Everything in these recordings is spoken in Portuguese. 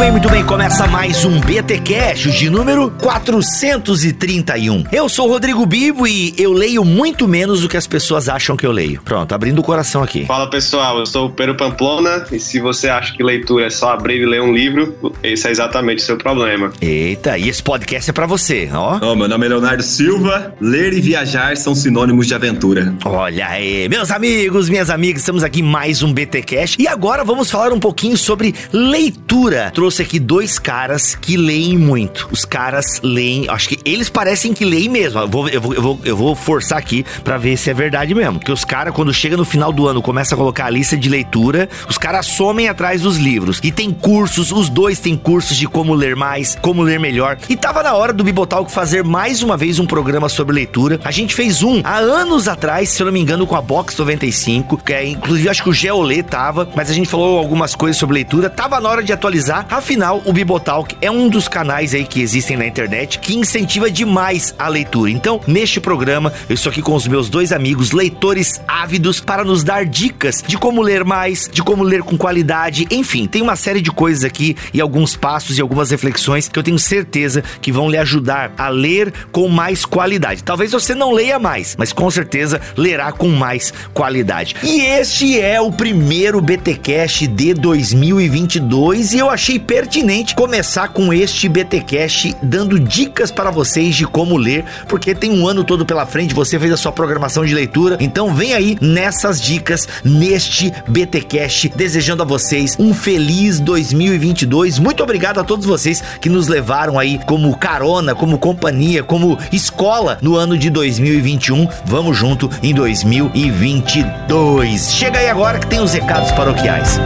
Bem, muito bem, muito bem. Começa mais um BT Cash de número 431. Eu sou o Rodrigo Bibo e eu leio muito menos do que as pessoas acham que eu leio. Pronto, abrindo o coração aqui. Fala pessoal, eu sou o Pedro Pamplona e se você acha que leitura é só abrir e ler um livro, esse é exatamente o seu problema. Eita, e esse podcast é para você, ó. Oh, meu nome é Leonardo Silva. Ler e viajar são sinônimos de aventura. Olha aí, meus amigos, minhas amigas, estamos aqui em mais um BT Cash e agora vamos falar um pouquinho sobre leitura leitura. Trouxe aqui dois caras que leem muito. Os caras leem, acho que eles parecem que leem mesmo. Eu vou, eu vou, eu vou, eu vou forçar aqui para ver se é verdade mesmo. Porque os caras, quando chega no final do ano, começa a colocar a lista de leitura, os caras somem atrás dos livros. E tem cursos, os dois têm cursos de como ler mais, como ler melhor. E tava na hora do Bibotalk fazer mais uma vez um programa sobre leitura. A gente fez um há anos atrás, se eu não me engano, com a Box 95, que é, inclusive acho que o Geolê tava, mas a gente falou algumas coisas sobre leitura. Tava na hora de atualizar. Afinal, o Bibotalk é um dos canais aí que existem na internet que incentiva demais a leitura. Então, neste programa, eu estou aqui com os meus dois amigos, leitores ávidos, para nos dar dicas de como ler mais, de como ler com qualidade. Enfim, tem uma série de coisas aqui e alguns passos e algumas reflexões que eu tenho certeza que vão lhe ajudar a ler com mais qualidade. Talvez você não leia mais, mas com certeza lerá com mais qualidade. E este é o primeiro BTcast de 2022 e eu achei pertinente começar com este BTcast dando dicas para vocês de como ler, porque tem um ano todo pela frente, você fez a sua programação de leitura, então vem aí nessas dicas neste BTcast, desejando a vocês um feliz 2022. Muito obrigado a todos vocês que nos levaram aí como carona, como companhia, como escola no ano de 2021. Vamos junto em 2022. Chega aí agora que tem os recados paroquiais.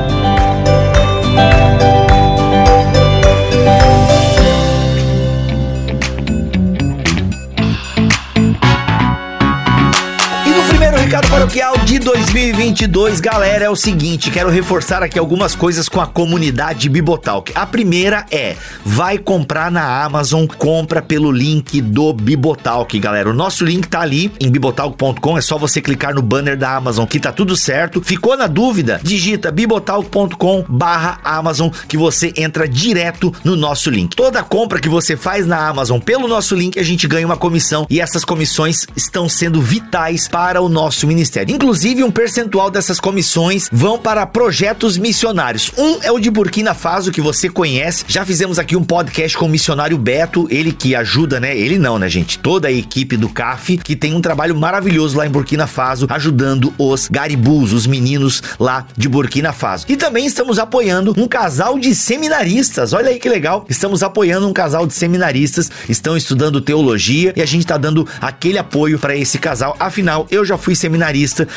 Recado paroquial de 2022, galera, é o seguinte, quero reforçar aqui algumas coisas com a comunidade Bibotalk. A primeira é, vai comprar na Amazon, compra pelo link do Bibotalk, galera. O nosso link tá ali em bibotalk.com, é só você clicar no banner da Amazon que tá tudo certo. Ficou na dúvida? Digita bibotalk.com barra Amazon que você entra direto no nosso link. Toda compra que você faz na Amazon pelo nosso link, a gente ganha uma comissão e essas comissões estão sendo vitais para o nosso nosso ministério. Inclusive, um percentual dessas comissões vão para projetos missionários. Um é o de Burkina Faso, que você conhece. Já fizemos aqui um podcast com o missionário Beto, ele que ajuda, né? Ele não, né, gente? Toda a equipe do CAF, que tem um trabalho maravilhoso lá em Burkina Faso, ajudando os garibus, os meninos lá de Burkina Faso. E também estamos apoiando um casal de seminaristas. Olha aí que legal. Estamos apoiando um casal de seminaristas, estão estudando teologia e a gente está dando aquele apoio para esse casal. Afinal, eu já fui seminarista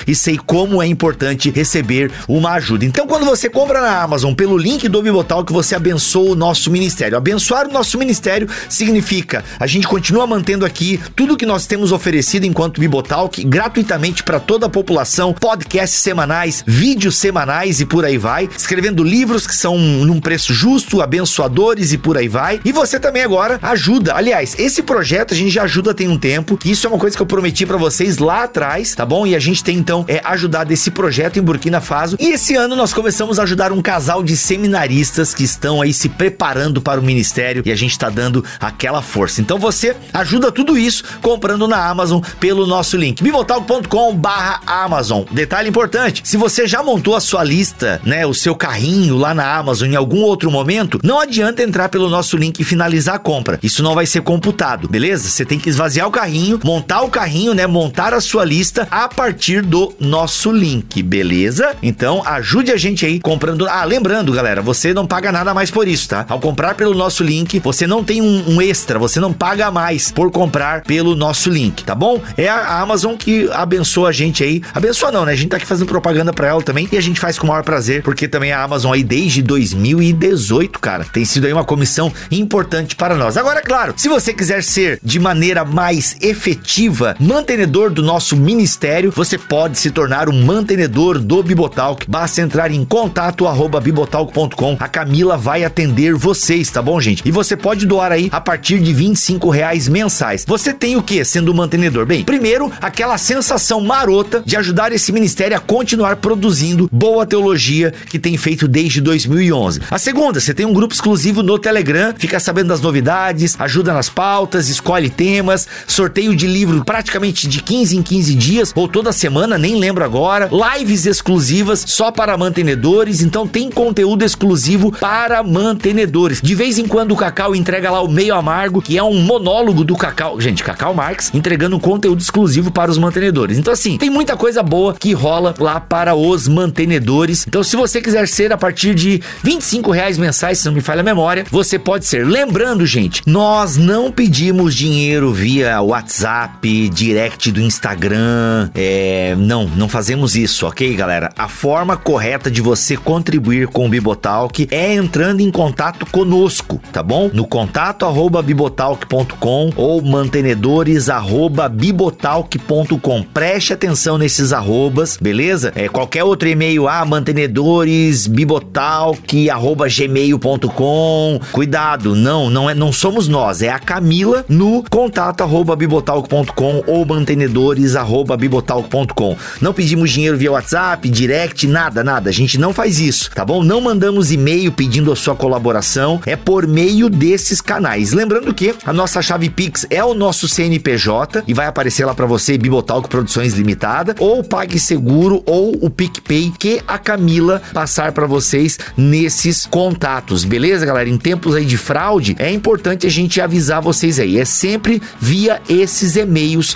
e sei como é importante receber uma ajuda. Então, quando você compra na Amazon pelo link do Bibotal, que você abençoa o nosso ministério. Abençoar o nosso ministério significa a gente continua mantendo aqui tudo que nós temos oferecido enquanto Bibotalk gratuitamente para toda a população, podcasts semanais, vídeos semanais e por aí vai, escrevendo livros que são num preço justo, abençoadores e por aí vai. E você também agora ajuda. Aliás, esse projeto a gente já ajuda tem um tempo. Isso é uma coisa que eu prometi para vocês lá atrás, tá bom? Bom? E a gente tem então é, ajudado esse projeto em Burkina Faso. E esse ano nós começamos a ajudar um casal de seminaristas que estão aí se preparando para o ministério e a gente está dando aquela força. Então você ajuda tudo isso comprando na Amazon pelo nosso link bibotalk.com/barra Amazon. Detalhe importante: se você já montou a sua lista, né, o seu carrinho lá na Amazon em algum outro momento, não adianta entrar pelo nosso link e finalizar a compra. Isso não vai ser computado, beleza? Você tem que esvaziar o carrinho, montar o carrinho, né, montar a sua lista a partir do nosso link, beleza? Então ajude a gente aí comprando. Ah, lembrando, galera, você não paga nada mais por isso, tá? Ao comprar pelo nosso link, você não tem um, um extra, você não paga mais por comprar pelo nosso link, tá bom? É a Amazon que abençoa a gente aí. Abençoa não, né? A gente tá aqui fazendo propaganda para ela também e a gente faz com o maior prazer, porque também a Amazon aí desde 2018, cara, tem sido aí uma comissão importante para nós. Agora, claro, se você quiser ser de maneira mais efetiva mantenedor do nosso ministério, você pode se tornar um mantenedor do Bibotalk. Basta entrar em contato arroba bibotalk.com. A Camila vai atender vocês, tá bom, gente? E você pode doar aí a partir de 25 reais mensais. Você tem o que sendo mantenedor? Bem, primeiro, aquela sensação marota de ajudar esse ministério a continuar produzindo boa teologia que tem feito desde 2011. A segunda, você tem um grupo exclusivo no Telegram, fica sabendo das novidades, ajuda nas pautas, escolhe temas, sorteio de livro praticamente de 15 em 15 dias ou toda semana, nem lembro agora, lives exclusivas só para mantenedores, então tem conteúdo exclusivo para mantenedores. De vez em quando o Cacau entrega lá o Meio Amargo, que é um monólogo do Cacau, gente, Cacau Marx, entregando conteúdo exclusivo para os mantenedores. Então assim, tem muita coisa boa que rola lá para os mantenedores. Então se você quiser ser a partir de 25 reais mensais, se não me falha a memória, você pode ser. Lembrando, gente, nós não pedimos dinheiro via WhatsApp, direct do Instagram, é, não, não fazemos isso, ok, galera? A forma correta de você contribuir com o Bibotalk é entrando em contato conosco, tá bom? No contato arroba bibotalk.com ou mantenedores arroba bibotalk.com. Preste atenção nesses arrobas, beleza? É, qualquer outro e-mail, ah, mantenedores bibotalk arroba gmail.com. Cuidado, não, não é, não somos nós, é a Camila no contato arroba bibotalk.com ou mantenedores arroba bibotalk.com. Não pedimos dinheiro via WhatsApp, direct, nada, nada. A gente não faz isso, tá bom? Não mandamos e-mail pedindo a sua colaboração, é por meio desses canais. Lembrando que a nossa chave Pix é o nosso CNPJ e vai aparecer lá para você Bibotalk Produções Limitada ou PagSeguro ou o PicPay que a Camila passar para vocês nesses contatos, beleza, galera? Em tempos aí de fraude, é importante a gente avisar vocês aí. É sempre via esses e-mails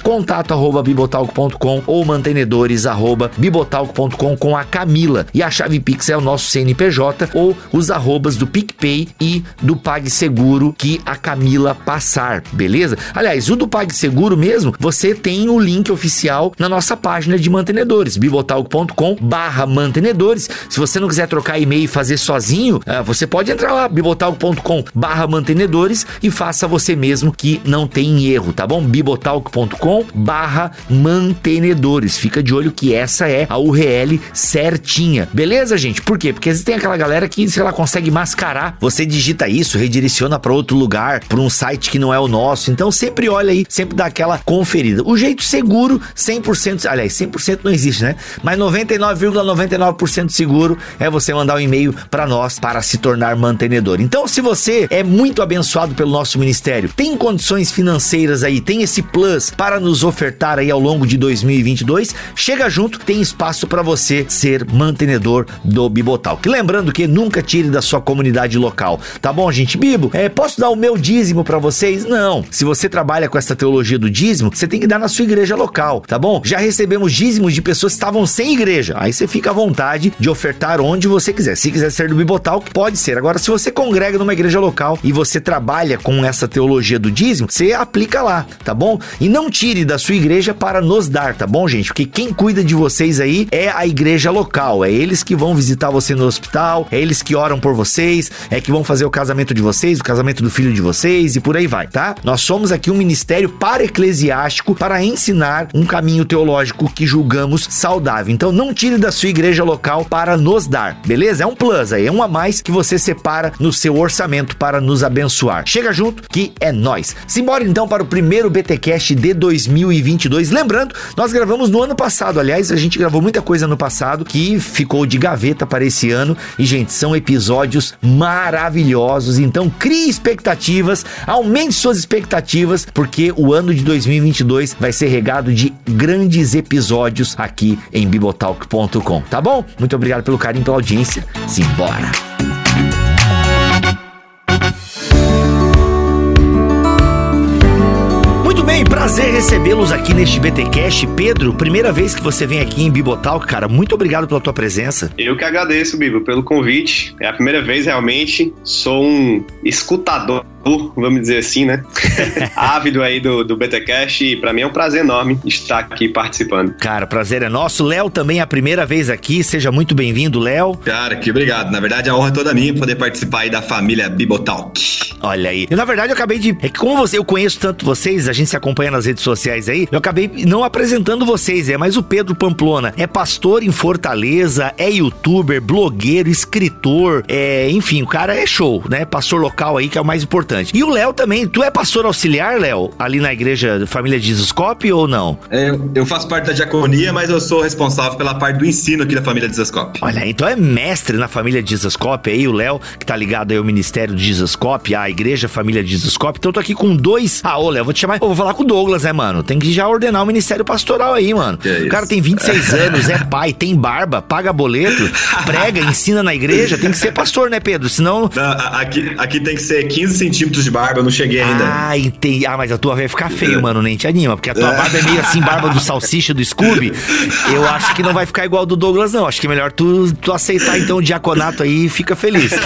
ou mantenedores@bibotalk.com com a Camila. E a chave Pix é o nosso CNPJ ou os arrobas do PicPay e do PagSeguro que a Camila passar, beleza? Aliás, o do PagSeguro mesmo, você tem o link oficial na nossa página de mantenedores, bibotalk.com barra mantenedores. Se você não quiser trocar e-mail e fazer sozinho, ah, você pode entrar lá, bibotalk.com barra mantenedores e faça você mesmo que não tem erro, tá bom? bibotalk.com barra mantenedores. Fica de olho que essa é a URL certinha. Beleza, gente? Por quê? Porque tem aquela galera que, sei lá, consegue mascarar. Você digita isso, redireciona para outro lugar, para um site que não é o nosso. Então sempre olha aí, sempre dá aquela conferida. O jeito seguro, 100%, aliás, 100% não existe, né? Mas 99,99% ,99 seguro é você mandar um e-mail para nós para se tornar mantenedor. Então, se você é muito abençoado pelo nosso ministério, tem condições financeiras aí, tem esse plus para nos ofertar aí ao longo de 2022, chega junto, tem espaço para você ser mantenedor do Bibotal. Que lembrando que nunca tire da sua comunidade local, tá bom, gente? Bibo, é, posso dar o meu dízimo para vocês? Não. Se você trabalha com essa teologia do dízimo, você tem que dar na sua igreja local, tá bom? Já recebemos dízimos de pessoas que estavam sem igreja. Aí você fica à vontade de ofertar onde você quiser. Se quiser ser do Bibotal, pode ser. Agora, se você congrega numa igreja local e você trabalha com essa teologia do dízimo, você aplica lá, tá bom? E não tire da sua igreja para nos dar, tá bom, gente? Porque quem cuida de vocês aí é a igreja local. É eles que vão visitar você no hospital, é eles que oram por vocês, é que vão fazer o casamento de vocês, o casamento do filho de vocês e por aí vai, tá? Nós somos aqui um ministério para eclesiástico para ensinar um caminho teológico que julgamos saudável. Então não tire da sua igreja local para nos dar, beleza? É um plus aí, é um a mais que você separa no seu orçamento para nos abençoar. Chega junto que é nós. Simbora então para o primeiro BTcast de 2022. Lembrando, nós gravamos no ano passado, aliás, a gente gravou muita coisa no passado que ficou de gaveta para esse ano e gente, são episódios maravilhosos. Então crie expectativas, aumente suas expectativas, porque o ano de 2022 vai ser regado de grandes episódios aqui em bibotalk.com, tá bom? Muito obrigado pelo carinho, pela audiência. Simbora! Prazer recebê-los aqui neste BTcast. Pedro, primeira vez que você vem aqui em Bibotalk, cara, muito obrigado pela tua presença. Eu que agradeço, Bibo, pelo convite. É a primeira vez realmente. Sou um escutador vamos dizer assim, né? Ávido aí do, do BTcast e pra mim é um prazer enorme estar aqui participando. Cara, prazer é nosso. Léo também é a primeira vez aqui, seja muito bem-vindo, Léo. Cara, que obrigado. Na verdade, a honra é toda minha poder participar aí da família Bibotalk. Olha aí. E, na verdade, eu acabei de. É que como você, eu conheço tanto vocês, a gente se acompanha nas redes sociais aí, eu acabei não apresentando vocês, é, mas o Pedro Pamplona é pastor em Fortaleza, é youtuber, blogueiro, escritor, é, enfim, o cara é show, né? Pastor local aí, que é o mais importante. E o Léo também, tu é pastor auxiliar, Léo, ali na igreja Família Jesuscope ou não? É, eu faço parte da diaconia, mas eu sou responsável pela parte do ensino aqui da família Jesuscope. Olha, então é mestre na família Jesuscope aí, o Léo, que tá ligado aí ao Ministério de Jesuscope, a igreja Família Jesuscope. Então eu tô aqui com dois. Ah, ô, Léo, vou te chamar. Eu vou falar com o Douglas, né, mano? Tem que já ordenar o Ministério Pastoral aí, mano. É o cara tem 26 anos, é pai, tem barba, paga boleto, prega, ensina na igreja. Tem que ser pastor, né, Pedro? Senão. Não, aqui, aqui tem que ser 15 centímetros de barba, eu não cheguei ainda. Ah, entendi. Ah, mas a tua vai ficar feio, mano. Nem te anima. Porque a tua barba é meio assim, barba do salsicha do Scooby. Eu acho que não vai ficar igual do Douglas, não. Acho que é melhor tu, tu aceitar então o diaconato aí e fica feliz.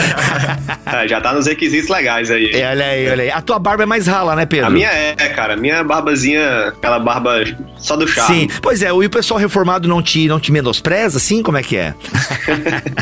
É, já tá nos requisitos legais aí. É, olha aí, olha aí. A tua barba é mais rala, né, Pedro? A minha é, cara. A minha barbazinha, aquela barba só do charme. Sim, pois é, e o pessoal reformado não te, não te menospreza, assim? Como é que é?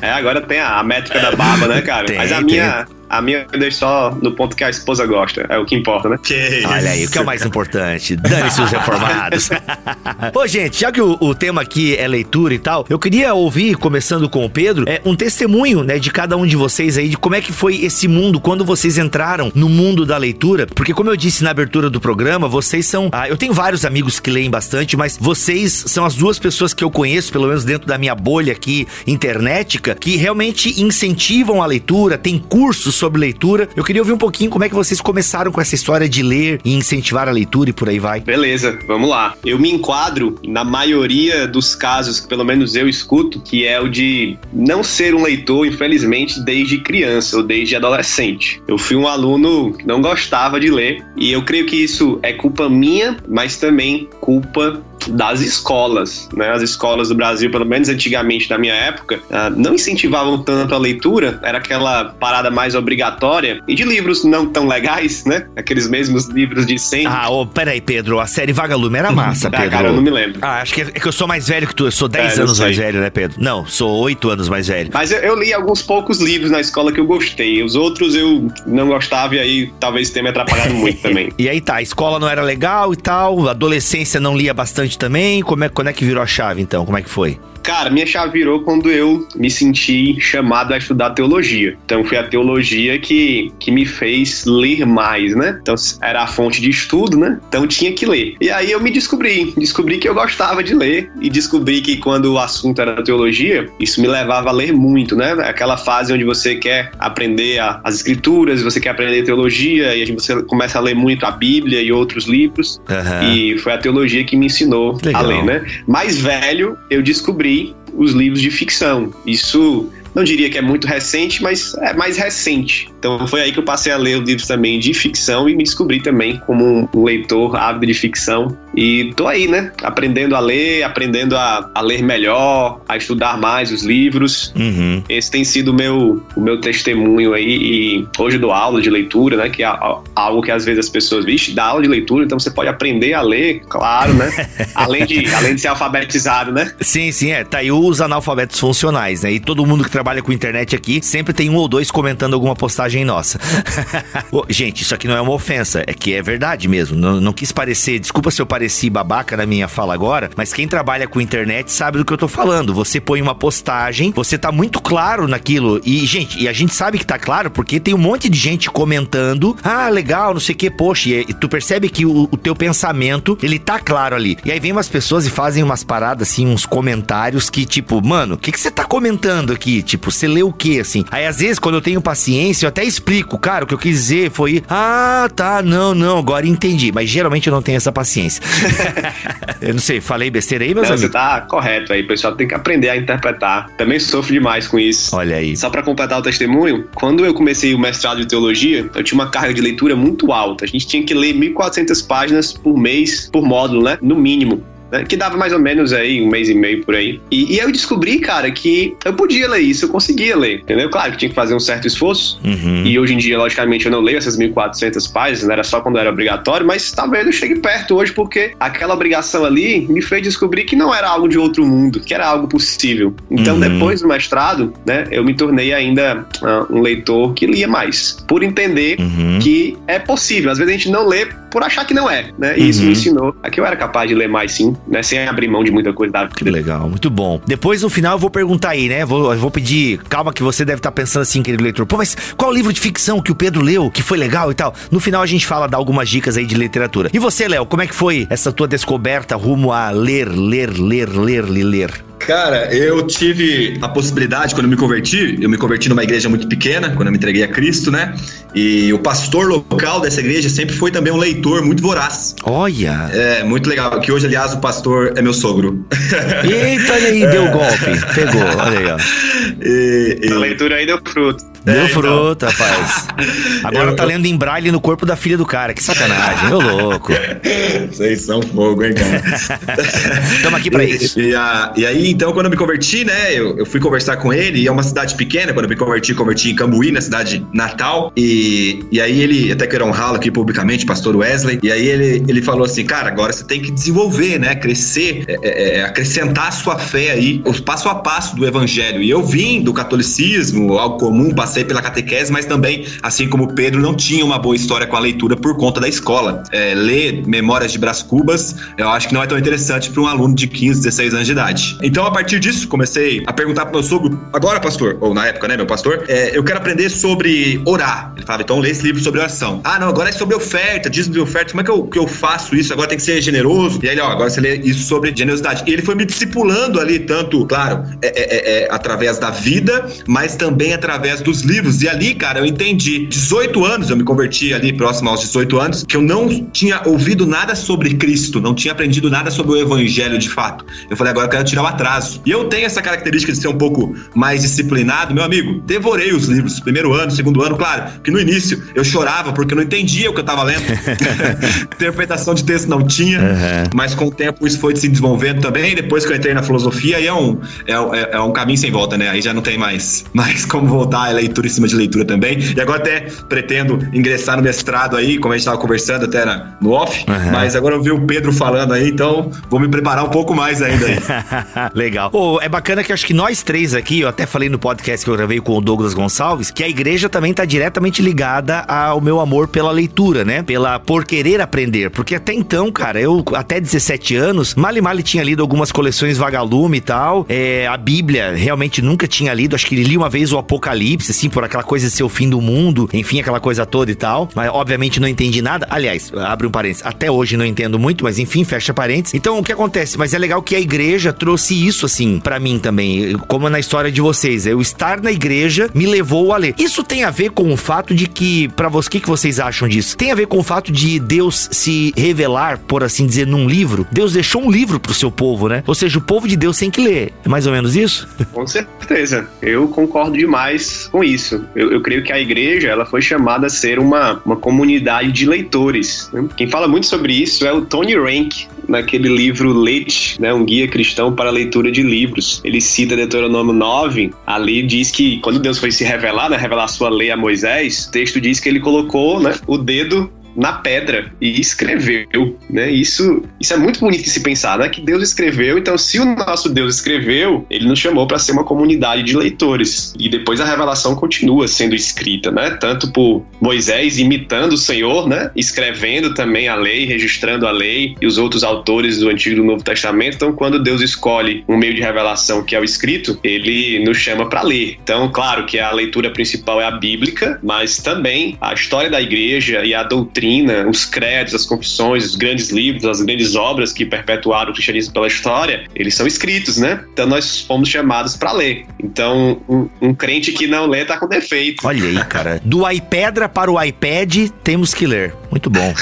É, agora tem a, a métrica da barba, né, cara? Tem, Mas a tem. minha, a minha eu deixo só no ponto que a esposa gosta. É o que importa, né? Que. Olha aí, o que é o mais importante? Dane-se os reformados. Ô, gente, já que o, o tema aqui é leitura e tal, eu queria ouvir, começando com o Pedro, é, um testemunho, né, de cada um de vocês aí, de como é que foi esse mundo, quando vocês entraram no mundo da leitura. Porque, como eu disse na abertura do programa, vocês são. Ah, eu tenho vários amigos que leem bastante, mas vocês são as duas pessoas que eu conheço, pelo menos dentro da minha bolha aqui internética, que realmente incentivam a leitura, tem cursos sobre leitura. Eu queria ouvir um pouquinho como é que vocês começaram com essa história de ler e incentivar a leitura e por aí vai. Beleza, vamos lá. Eu me enquadro na maioria dos casos, que pelo menos eu escuto, que é o de não ser um leitor, infelizmente, desde criança ou desde adolescente. Eu fui um aluno que não gostava de ler e eu creio que isso é culpa minha, mas também culpa das escolas, né? As escolas do Brasil, pelo menos antigamente na minha época, ah, não incentivavam tanto a leitura, era aquela parada mais obrigatória e de livros não tão legais, né? Aqueles mesmos livros de sempre. Ah, ô, peraí, Pedro, a série Vagalume era massa, Ah, Pedro. cara, eu não me lembro. Ah, acho que é, que eu sou mais velho que tu. Eu sou 10 É, anos mais velho, né, Pedro? Não, sou 8 anos mais velho. Mas eu, eu li alguns poucos livros na escola que eu gostei. Os outros eu não gostava e aí talvez tenha me atrapalhado muito também. E aí tá, a escola não era legal e tal, a adolescência não lia bastante também. Como é, quando é que virou a chave então? Como é que foi? Cara, minha chave virou quando eu me senti chamado a estudar teologia. Então foi a teologia que, que me fez ler mais, né? Então era a fonte de estudo, né? Então tinha que ler. E aí eu me descobri, descobri que eu gostava de ler e descobri que quando o assunto era teologia, isso me levava a ler muito, né? Aquela fase onde você quer aprender a- as escrituras, você quer aprender teologia e você começa a ler muito a Bíblia e outros livros. Aham. E foi a teologia que me ensinou Legal. a ler, né? Mais velho, eu descobri os livros de ficção. Isso não diria que é muito recente, mas é mais recente. Então foi aí que eu passei a ler os livros também de ficção e me descobri também como um- leitor ávido de ficção. E tô aí, né? Aprendendo a ler, aprendendo a, a ler melhor, a estudar mais os livros. Uhum. Esse tem sido o meu, o meu testemunho aí. E hoje eu dou aula de leitura, né? Que é algo que às vezes as pessoas, vixe, dá aula de leitura, então você pode aprender a ler, claro, né? além, de, além de ser alfabetizado, né? Sim, sim, é. Tá aí os analfabetos funcionais, né? E todo mundo que trabalha com internet aqui sempre tem um ou dois comentando alguma postagem nossa. Gente, isso aqui não é uma ofensa, é que é verdade mesmo. Não, não quis parecer, desculpa se eu pareci babaca na minha fala agora, mas quem trabalha com internet sabe do que eu tô falando. Você põe uma postagem, você tá muito claro naquilo. E, gente, e a gente sabe que tá claro porque tem um monte de gente comentando. Ah, legal, não sei o que, poxa. E, e tu percebe que o, o teu pensamento, ele tá claro ali. E aí vem umas pessoas e fazem umas paradas, assim, uns comentários que, tipo, mano, o que, que você tá comentando aqui? Tipo, você lê o quê, assim? Aí às vezes, quando eu tenho paciência, eu até explico, cara, o que eu quis dizer foi, ah, tá, não, não, agora entendi. Mas geralmente eu não tenho essa paciência. eu não sei, falei besteira aí, meus Não, você amigos? tá correto aí, o pessoal tem que aprender a interpretar. Também sofro demais com isso. Olha aí. Só para completar o testemunho, quando eu comecei o mestrado de teologia, eu tinha uma carga de leitura muito alta. A gente tinha que ler 1.400 páginas por mês, por módulo, né? No mínimo. Né, que dava mais ou menos aí um mês e meio por aí. E, e eu descobri, cara, que eu podia ler isso, eu conseguia ler, entendeu? Claro que tinha que fazer um certo esforço. Uhum. E hoje em dia, logicamente, eu não leio essas 1.400 páginas, era só quando era obrigatório, mas talvez eu chegue perto hoje porque aquela obrigação ali me fez descobrir que não era algo de outro mundo, que era algo possível. Então, uhum. depois do mestrado, né, eu me tornei ainda uh, um leitor que lia mais, por entender uhum. que é possível. Às vezes a gente não lê por achar que não é, né? E isso me uhum. ensinou a que eu era capaz de ler mais sim, né? Sem abrir mão de muita coisa da vida. Que legal, muito bom. Depois, no final, eu vou perguntar aí, né? Vou, vou pedir, calma que você deve estar pensando assim, querido leitor. Pô, mas qual livro de ficção que o Pedro leu, que foi legal e tal? No final a gente fala, dá algumas dicas aí de literatura. E você, Léo, como é que foi essa tua descoberta rumo a ler, ler, ler, ler, ler, ler? Cara, eu tive a possibilidade, quando eu me converti, eu me converti numa igreja muito pequena, quando eu me entreguei a Cristo, né? E o pastor local dessa igreja sempre foi também um leitor muito voraz. Olha! É, muito legal. Que hoje, aliás, o pastor é meu sogro. Eita, olha aí, deu golpe. Pegou, olha aí, ó. E, e... A leitura aí deu fruto. Deu é, então. fruto, então. rapaz. Agora eu, tá lendo em braille no corpo da filha do cara. Que sacanagem, meu louco. Vocês são fogo, hein, cara? Estamos aqui pra isso. E, a, e, aí, então, quando eu me converti, né, eu, eu, fui conversar com ele, e é uma cidade pequena, quando eu me converti, converti em Cambuí, na cidade natal, e, e aí ele, até quero honrá-lo aqui publicamente, pastor Wesley, e aí ele, ele falou assim, cara, agora você tem que desenvolver, né, crescer, é, é, é acrescentar a sua fé aí, o passo a passo do evangelho. E eu vim do catolicismo, algo comum, passei passei pela catequese, mas também, assim como Pedro, não tinha uma boa história com a leitura por conta da escola. É, ler Memórias de Brás Cubas, eu acho que não é tão interessante para um aluno de 15, 16 anos de idade. Então, a partir disso, comecei a perguntar para meu sogro, agora, pastor, ou na época, né, meu pastor, é, eu quero aprender sobre orar. Ele falava, então lê esse livro sobre oração. Ah, não, agora é sobre oferta, diz de oferta, como é que eu, que eu faço isso? Agora tem que ser generoso. E aí, ó, agora você lê isso sobre generosidade. E ele foi me discipulando ali, tanto, claro, é, é, é, é através da vida, mas também através dos livros. E ali, cara, eu entendi. 18 anos, eu me converti ali próximo aos 18 anos, que eu não tinha ouvido nada sobre Cristo, não tinha aprendido nada sobre o Evangelho de fato. Eu falei, agora eu quero tirar o atraso. E eu tenho essa característica de ser um pouco mais disciplinado. Meu amigo, devorei os livros, primeiro ano, segundo ano, claro, que no início eu chorava porque eu não entendia o que eu tava lendo. Interpretação de texto não tinha, uhum. mas com o tempo isso foi se desenvolvendo também. Depois que eu entrei na filosofia, aí é um, é, é, é um caminho sem volta, né? Aí já não tem mais, mais como voltar à leitura leitura em cima de leitura também. E agora até pretendo ingressar no mestrado aí, como a gente estava conversando até na, no off. Uhum. Mas agora eu vi o Pedro falando aí, então vou me preparar um pouco mais ainda aí. Legal. Pô, é bacana que acho que nós três aqui, eu até falei no podcast que eu gravei com o Douglas Gonçalves, que a igreja também está diretamente ligada ao meu amor pela leitura, né? Pela por querer aprender. Porque até então, cara, eu até 17 anos, mali mali tinha lido algumas coleções vagalume e tal. É, a Bíblia realmente nunca tinha lido, acho que li uma vez o Apocalipse, assim, por aquela coisa de ser o fim do mundo, enfim, aquela coisa toda e tal. Mas obviamente não entendi nada. Aliás, abre um parênteses, até hoje não entendo muito, mas enfim, fecha parênteses. Então o que acontece? Mas é legal que a igreja trouxe isso assim para mim também, como na história de vocês. Eu estar na igreja me levou a ler. Isso tem a ver com o fato de que, para vocês, o que, que vocês acham disso? Tem a ver com o fato de Deus se revelar, por assim dizer, num livro? Deus deixou um livro pro seu povo, né? Ou seja, o povo de Deus tem que ler. É mais ou menos isso? Com certeza. Eu concordo demais com isso. Eu, eu, creio que a igreja ela foi chamada a ser uma, uma comunidade de leitores. Né? Quem fala muito sobre isso é o Tony Rank, naquele livro Leite, né, um guia cristão para a leitura de livros. Ele cita Deuteronômio 9, ali diz que quando Deus foi se revelar, né, revelar sua lei a Moisés, o texto diz que ele colocou né, o dedo na pedra e escreveu, né? Isso, isso é muito bonito de se pensar, né? Que Deus escreveu, então se o nosso Deus escreveu, ele nos chamou para ser uma comunidade de leitores. E depois a revelação continua sendo escrita, né? Tanto por Moisés imitando o Senhor, né? Escrevendo também a lei, registrando a lei e os outros autores do Antigo e do Novo Testamento. Então, quando Deus escolhe um meio de revelação que é o escrito, ele nos chama para ler. Então, claro que a leitura principal é a bíblica, mas também a história da igreja e a doutrina doutrina, os credos, as confissões, os grandes livros, as grandes obras que perpetuaram o cristianismo pela história, eles são escritos, né? Então nós fomos chamados para ler. Então, um, um, crente que não lê tá com defeito. Olha aí, cara. Do iPedra para o iPad, temos que ler. Muito bom.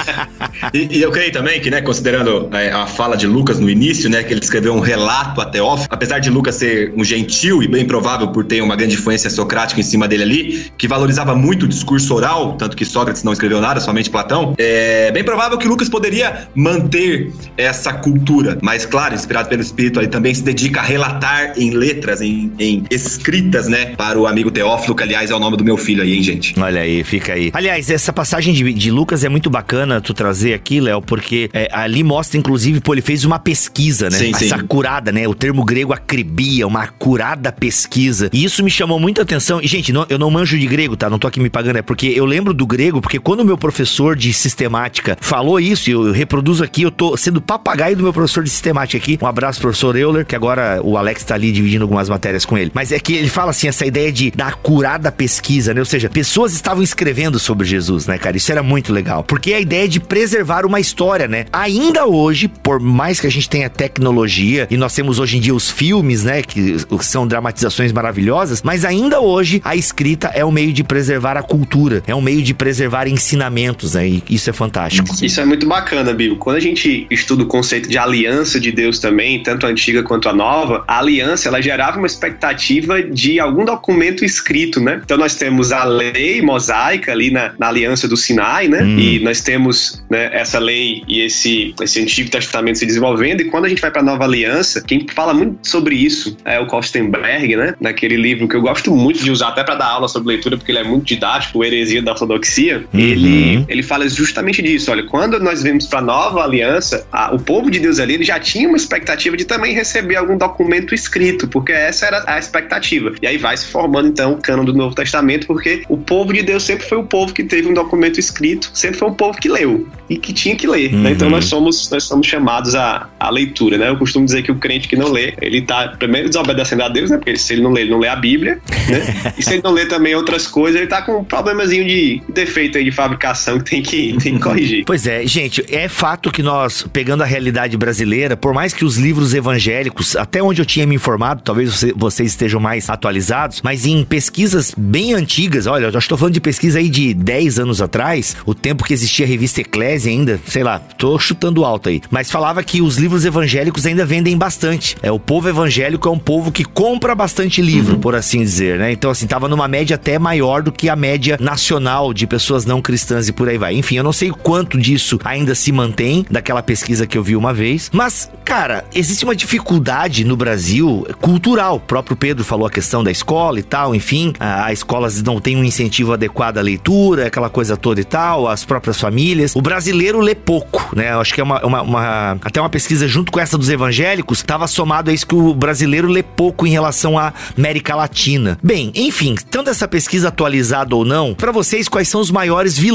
e, e, eu creio também que, né, considerando é, a fala de Lucas no início, né, que ele escreveu um relato a Teófilo, apesar de Lucas ser um gentil e bem provável por ter uma grande influência socrática em cima dele ali, que valorizava muito o discurso oral, tanto que Sócrates não escreveu nada, somente Platão, é bem provável que Lucas poderia manter essa cultura, mas claro, inspirado pelo Espírito, ele também se dedica a relatar em letras, em, em escritas, né, para o amigo Teófilo, que aliás é o nome do meu filho aí, hein, gente. Olha aí, fica aí. Aliás, essa passagem de, de Lucas é muito bacana tu trazer aqui, Léo, porque é, ali mostra, inclusive, pô, ele fez uma pesquisa, né? Sim, essa sim. curada, né? O termo grego acribia, uma curada pesquisa. E isso me chamou muita atenção. E, gente, não- eu não manjo de grego, tá? Não tô aqui me pagando, é porque eu lembro do grego, porque quando o meu professor de sistemática falou isso, e eu reproduzo aqui, eu tô sendo papagaio do meu professor de sistemática aqui. Um abraço, professor Euler, que agora o Alex tá ali dividindo algumas matérias com ele. Mas é que ele fala assim, essa ideia de da curada pesquisa, né? Ou seja, pessoas estavam escrevendo sobre Jesus, né, cara? Isso era muito legal. Porque é a ideia de preservar uma história, né? Ainda hoje, por mais que a gente tenha tecnologia, e nós temos hoje em dia os filmes, né? Que são dramatizações maravilhosas, mas ainda hoje a escrita é um meio de preservar a cultura, é um meio de preservar ensinamentos, né? E isso é fantástico. Isso é muito bacana, Bibo. Quando a gente estuda o conceito de aliança de Deus também, tanto a antiga quanto a nova, a aliança ela gerava uma expectativa de algum documento escrito, né? Então nós temos a lei mosaica ali na, na aliança do Sinai, né? Hum. E nós temos né, essa lei e esse, esse Antigo Testamento se desenvolvendo. E quando a gente vai para a nova aliança, quem fala muito sobre isso é o Kostenberg, né? Naquele livro que eu gosto muito de usar até para dar aula sobre leitura, porque ele é muito didático, o Heresia da Ortodoxia. Uhum. Ele, ele fala justamente disso. Olha, quando nós vemos para a nova aliança, a- o povo de Deus ali ele já tinha uma expectativa de também receber algum documento escrito, porque essa era a expectativa. E aí vai se formando então o cano do Novo Testamento, porque o povo de Deus sempre foi o povo que teve um documento escrito, sempre foi um povo que leu e que tinha que ler. né? Uhum. Então nós somos nós somos chamados à, à leitura, né? Eu costumo dizer que o crente que não lê, ele tá primeiro desobedecendo a Deus, né? Porque se ele não lê, ele não lê a Bíblia, né? E se ele não lê também outras coisas, ele tá com um problemazinho de defeito aí de fabricação que tem que, tem que corrigir. Pois é, gente, é fato que nós, pegando a realidade brasileira, por mais que os livros evangélicos, até onde eu tinha me informado, talvez você- vocês estejam mais atualizados, mas em pesquisas bem antigas, olha, eu estou falando de pesquisa aí de 10 anos atrás, o tempo que existia a revista Eclésia ainda, sei lá, tô chutando alto aí, mas falava que os livros evangélicos ainda vendem bastante. É, o povo evangélico é um povo que compra bastante livro, por assim dizer, né? Então, assim, tava numa média até maior do que a média nacional de pessoas não cristãs e por aí vai. Enfim, eu não sei quanto disso ainda se mantém daquela pesquisa que eu vi uma vez, mas, cara, existe uma dificuldade no Brasil cultural. O próprio Pedro falou a questão da escola e tal, enfim, as escolas não têm um incentivo adequado à leitura, aquela coisa toda e tal, as próprias famílias. O brasileiro lê pouco, né? Eu acho que é uma, uma- uma- até uma pesquisa junto com essa dos evangélicos, estava somado a isso que o brasileiro lê pouco em relação à América Latina. Bem, enfim, tanto essa pesquisa atualizada ou não, pra vocês quais são os maiores vilões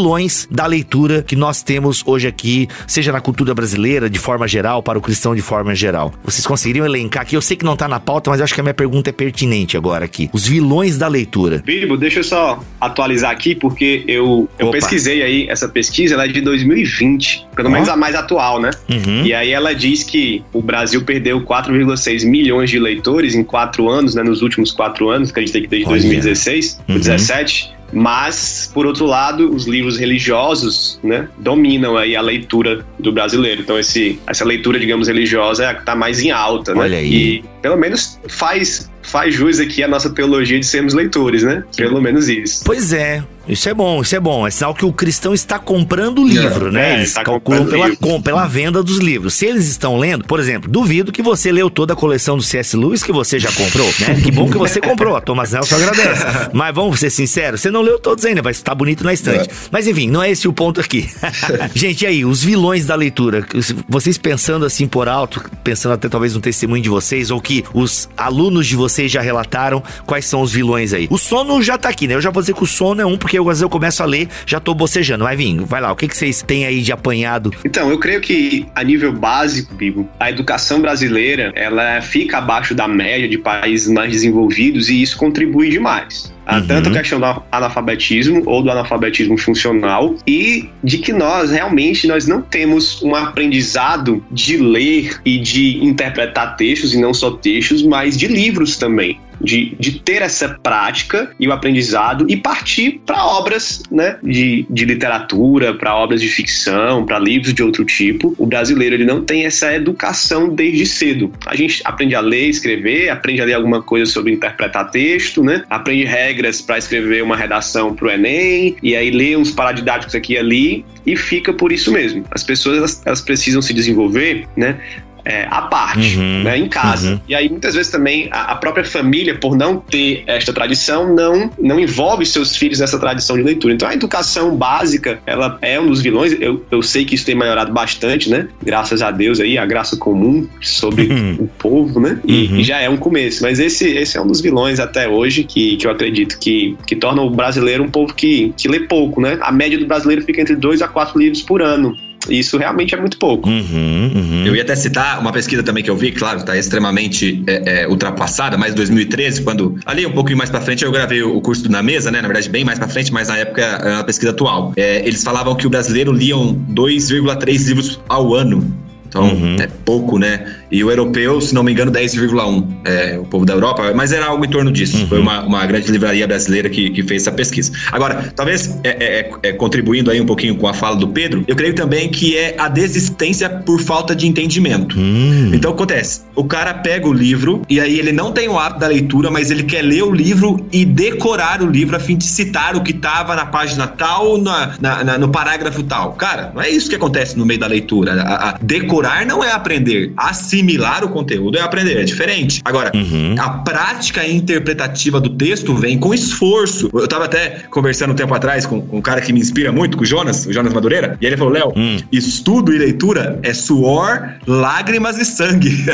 da leitura que nós temos hoje aqui, seja na cultura brasileira de forma geral, para o cristão de forma geral? Vocês conseguiriam elencar aqui? Eu sei que não tá na pauta, mas eu acho que a minha pergunta é pertinente agora aqui. Os vilões da leitura. Bibo, deixa eu só atualizar aqui, porque eu, eu Opa. pesquisei aí, essa pesquisa ela é de 2020, pelo Ó. menos a mais atual, né? Uhum. E aí ela diz que o Brasil perdeu 4,6 milhões de leitores em quatro anos, né? Nos últimos quatro anos, que a gente tem que desde Olha. 2016, Uhum. 17. Mas, por outro lado, os livros religiosos, né, dominam aí a leitura do brasileiro. Então, esse, essa leitura, digamos, religiosa é a que tá mais em alta, né? Olha aí. E, pelo menos, faz, faz jus aqui a nossa teologia de sermos leitores, né? Pelo menos isso. Pois é, isso é bom, isso é bom. É sinal que o cristão está comprando o livro, né? é, Eles está calculam pela, livro. com- pela venda dos livros. Se eles estão lendo, por exemplo, duvido que você leu toda a coleção do C.S. Lewis que você já comprou, né? Que bom que você comprou, a Thomas Nelson agradece. Mas vamos ser sinceros, você não leu todos ainda, vai estar bonito na estante. Mas enfim, não é esse o ponto aqui. Gente, e aí, os vilões da leitura, vocês pensando assim por alto, pensando até talvez no testemunho de vocês, ou que os alunos de vocês já relataram, quais são os vilões aí? O sono já tá aqui, né? Eu já vou dizer que o sono é um, porque eu, eu começo a ler, já tô bocejando. Vai vir, vai lá, o que, que vocês têm aí de apanhado? Então, eu creio que a nível básico, Bibo, a educação brasileira, ela fica abaixo da média de países mais desenvolvidos e isso contribui demais. Uhum. Tanto a questão do analfabetismo ou do analfabetismo funcional e de que nós realmente nós não temos um aprendizado de ler e de interpretar textos e não só textos, mas de livros também. de, de ter essa prática e o aprendizado e partir para obras né, de, de literatura, para obras de ficção, para livros de outro tipo. O brasileiro ele não tem essa educação desde cedo. A gente aprende a ler, escrever, aprende a ler alguma coisa sobre interpretar texto, né? Aprende regras para escrever uma redação para o Enem e aí lê uns paradidáticos aqui e ali e fica por isso mesmo. As pessoas elas, elas precisam se desenvolver, né? É, à parte, uhum, né, em casa. Uhum. E aí, muitas vezes também, a, a, própria família, por não ter esta tradição, não, não envolve seus filhos nessa tradição de leitura. Então, a educação básica, ela é um dos vilões. Eu, eu sei que isso tem melhorado bastante, né? Graças a Deus aí, a graça comum sobre uhum. o povo, né? E, e, uhum. já é um começo. Mas esse, esse é um dos vilões até hoje que, que eu acredito que, que torna o brasileiro um povo que, que lê pouco, né? A média do brasileiro fica entre dois a quatro livros por ano. Isso realmente é muito pouco. Uhum, uhum. Eu ia até citar uma pesquisa também que eu vi, claro, está extremamente é, é, ultrapassada, mas 2013, quando ali um pouquinho mais para frente eu gravei o curso na mesa, né? Na verdade, bem mais para frente, mas na época era uma pesquisa atual. É, eles falavam que o brasileiro liam 2,3 livros ao ano. Então, uhum. é pouco, né? E o europeu, se não me engano, 10,1, é, o povo da Europa, mas era algo em torno disso. Uhum. Foi uma, uma grande livraria brasileira que, que fez essa pesquisa. Agora, talvez é, é, é, é, contribuindo aí um pouquinho com a fala do Pedro, eu creio também que é a desistência por falta de entendimento. Uhum. Então, acontece, o cara pega o livro e aí ele não tem o hábito da leitura, mas ele quer ler o livro e decorar o livro a fim de citar o que estava na página tal, na, na, na, no parágrafo tal. Cara, não é isso que acontece no meio da leitura. A, a decorar não é aprender. Assim assimilar o conteúdo é aprender, é diferente. Agora, uhum. a prática interpretativa do texto vem com esforço. Eu tava até conversando um tempo atrás com, com um cara que me inspira muito, com o Jonas, o Jonas Madureira, e ele falou: Léo, uhum. estudo e leitura é suor, lágrimas e sangue.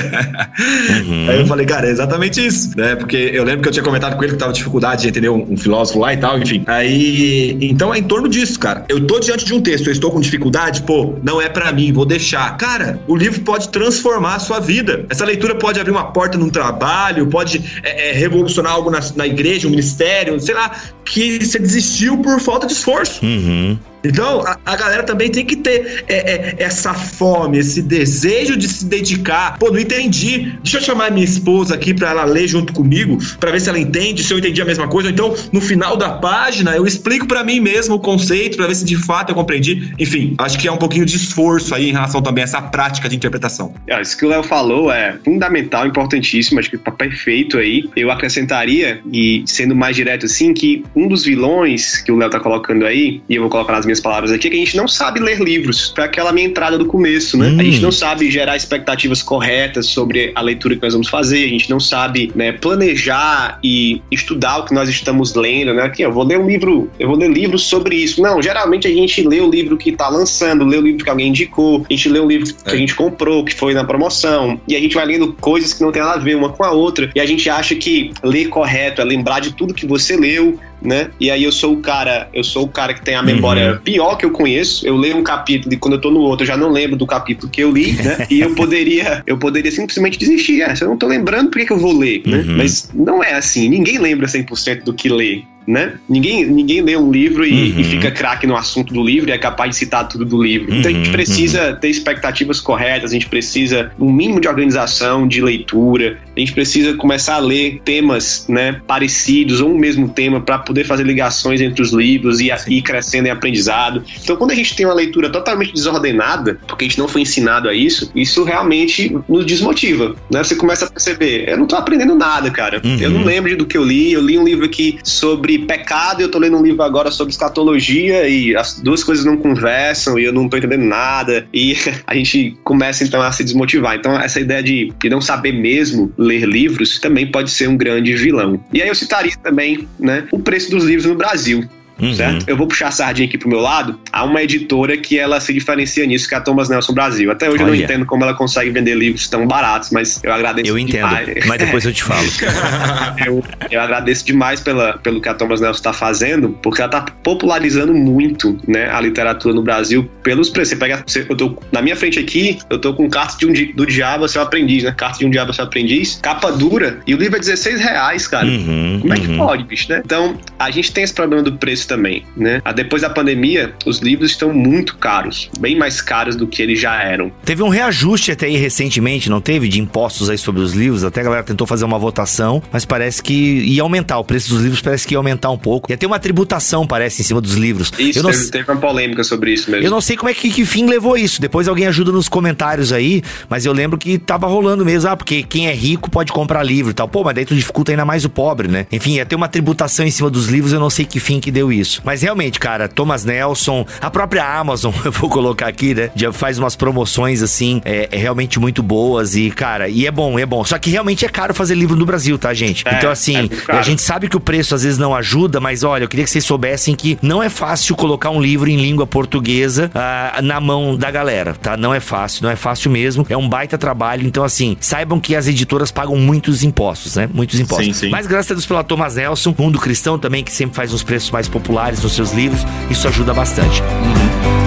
Uhum. Aí eu falei, cara, é exatamente isso, né? Porque eu lembro que eu tinha comentado com ele que tava dificuldade de entender um, um filósofo lá e tal, enfim. Aí, então é em torno disso, cara. Eu tô diante de um texto, eu estou com dificuldade, pô, não é para mim, vou deixar. Cara, o livro pode transformar a sua sua vida. Essa leitura pode abrir uma porta num trabalho, pode é, é, revolucionar algo na, na igreja, um ministério, sei lá, que você desistiu por falta de esforço. Uhum. Então, a, a, galera também tem que ter é, é, essa fome, esse desejo de se dedicar. Pô, não entendi. Deixa eu chamar minha esposa aqui para ela ler junto comigo, para ver se ela entende, se eu entendi a mesma coisa. Então, no final da página, eu explico para mim mesmo o conceito, para ver se de fato eu compreendi. Enfim, acho que é um pouquinho de esforço aí em relação também a essa prática de interpretação. É, isso que o Léo falou é fundamental, importantíssimo, acho que tá perfeito aí. Eu acrescentaria, e sendo mais direto assim, que um dos vilões que o Léo tá colocando aí, e eu vou colocar nas minhas palavras aqui, é que a gente não sabe ler livros. Foi aquela minha entrada do começo, né? Hum. A gente hum. não sabe gerar expectativas corretas sobre a leitura que nós vamos fazer, a gente não sabe né, planejar e estudar o que nós estamos lendo, né? Aqui, eu vou ler um livro, eu vou ler livros sobre isso. Não, geralmente a gente lê o livro que tá lançando, lê o livro que alguém indicou, a gente lê o livro que é. a gente comprou, que foi na promoção, e a gente vai lendo coisas que não tem nada a ver uma com a outra, e a gente acha que ler correto é lembrar de tudo que você leu, né? E aí eu sou o cara, eu sou o cara que tem a memória uhum. pior que eu conheço. Eu leio um capítulo e quando eu tô no outro, eu já não lembro do capítulo que eu li, né? e eu poderia, eu poderia simplesmente desistir. É, se eu não tô lembrando, por que, que eu vou ler, né? Uhum. Mas não é assim. Ninguém lembra 100% do que lê né? Ninguém, ninguém lê um livro e, uhum. e fica craque no assunto do livro e é capaz de citar tudo do livro. Então a gente uhum, precisa uhum. ter expectativas corretas, a gente precisa um mínimo de organização, de leitura, a gente precisa começar a ler temas, né, parecidos ou um mesmo tema para poder fazer ligações entre os livros e ir crescendo em aprendizado. Então quando a gente tem uma leitura totalmente desordenada, porque a gente não foi ensinado a isso, isso realmente nos desmotiva, né? Você começa a perceber, eu não tô aprendendo nada, cara. Uhum. Eu não lembro do que eu li, eu li um livro aqui sobre pecado e eu tô lendo um livro agora sobre escatologia e as duas coisas não conversam e eu não tô entendendo nada e a gente começa então a se desmotivar. Então essa ideia de, de não saber mesmo ler livros também pode ser um grande vilão. E aí eu citaria também, né, o preço dos livros no Brasil. Uhum. Certo? Eu vou puxar a sardinha aqui pro meu lado. Há uma editora que ela se diferencia nisso, que é a Thomas Nelson Brasil. Até hoje Olha. eu não entendo como ela consegue vender livros tão baratos, mas eu agradeço eu demais. Entendo, mas depois eu te falo. eu, eu, agradeço demais pela, pelo que a Thomas Nelson está fazendo, porque ela está popularizando muito né, a literatura no Brasil pelos preços. Você pega, você, eu tô, na minha frente aqui, eu tô com carta de um, do Diabo, seu aprendiz, né? Carta de um Diabo, seu aprendiz, capa dura, e o livro é 16 reais, cara. Uhum, como é que uhum. pode, bicho, né? Então, a gente tem esse problema do preço também, né? Ah, Depois da pandemia, os livros estão muito caros, bem mais caros do que eles já eram. Teve um reajuste até aí recentemente, não teve? De impostos aí sobre os livros. Até a galera tentou fazer uma votação, mas parece que ia aumentar. O preço dos livros parece que ia aumentar um pouco. Ia ter uma tributação, parece, em cima dos livros. Isso, eu não, teve, teve uma polêmica sobre isso mesmo. eu não sei como é que, que fim levou isso. Depois alguém ajuda nos comentários aí, mas eu lembro que tava rolando mesmo. Ah, porque quem é rico pode comprar livro e tal. Pô, mas daí tu dificulta ainda mais o pobre, né? Enfim, ia ter uma tributação em cima dos livros, eu não sei que fim que deu isso. Mas realmente, cara, Thomas Nelson, a própria Amazon, eu vou colocar aqui, né? Já faz umas promoções assim, é, é realmente muito boas e, cara, e é bom, é bom. Só que realmente é caro fazer livro no Brasil, tá, gente? É, então, é assim, caro. a gente sabe que o preço às vezes não ajuda, mas olha, eu queria que vocês soubessem que não é fácil colocar um livro em língua portuguesa ah, na mão da galera, tá? Não é fácil, não é fácil mesmo. É um baita trabalho. Então, assim, saibam que as editoras pagam muitos impostos, né? Muitos impostos. Sim, sim. Mas graças a Deus pela Thomas Nelson, Mundo Cristão também, que sempre faz uns preços mais populares nos seus livros, isso ajuda bastante. Ô,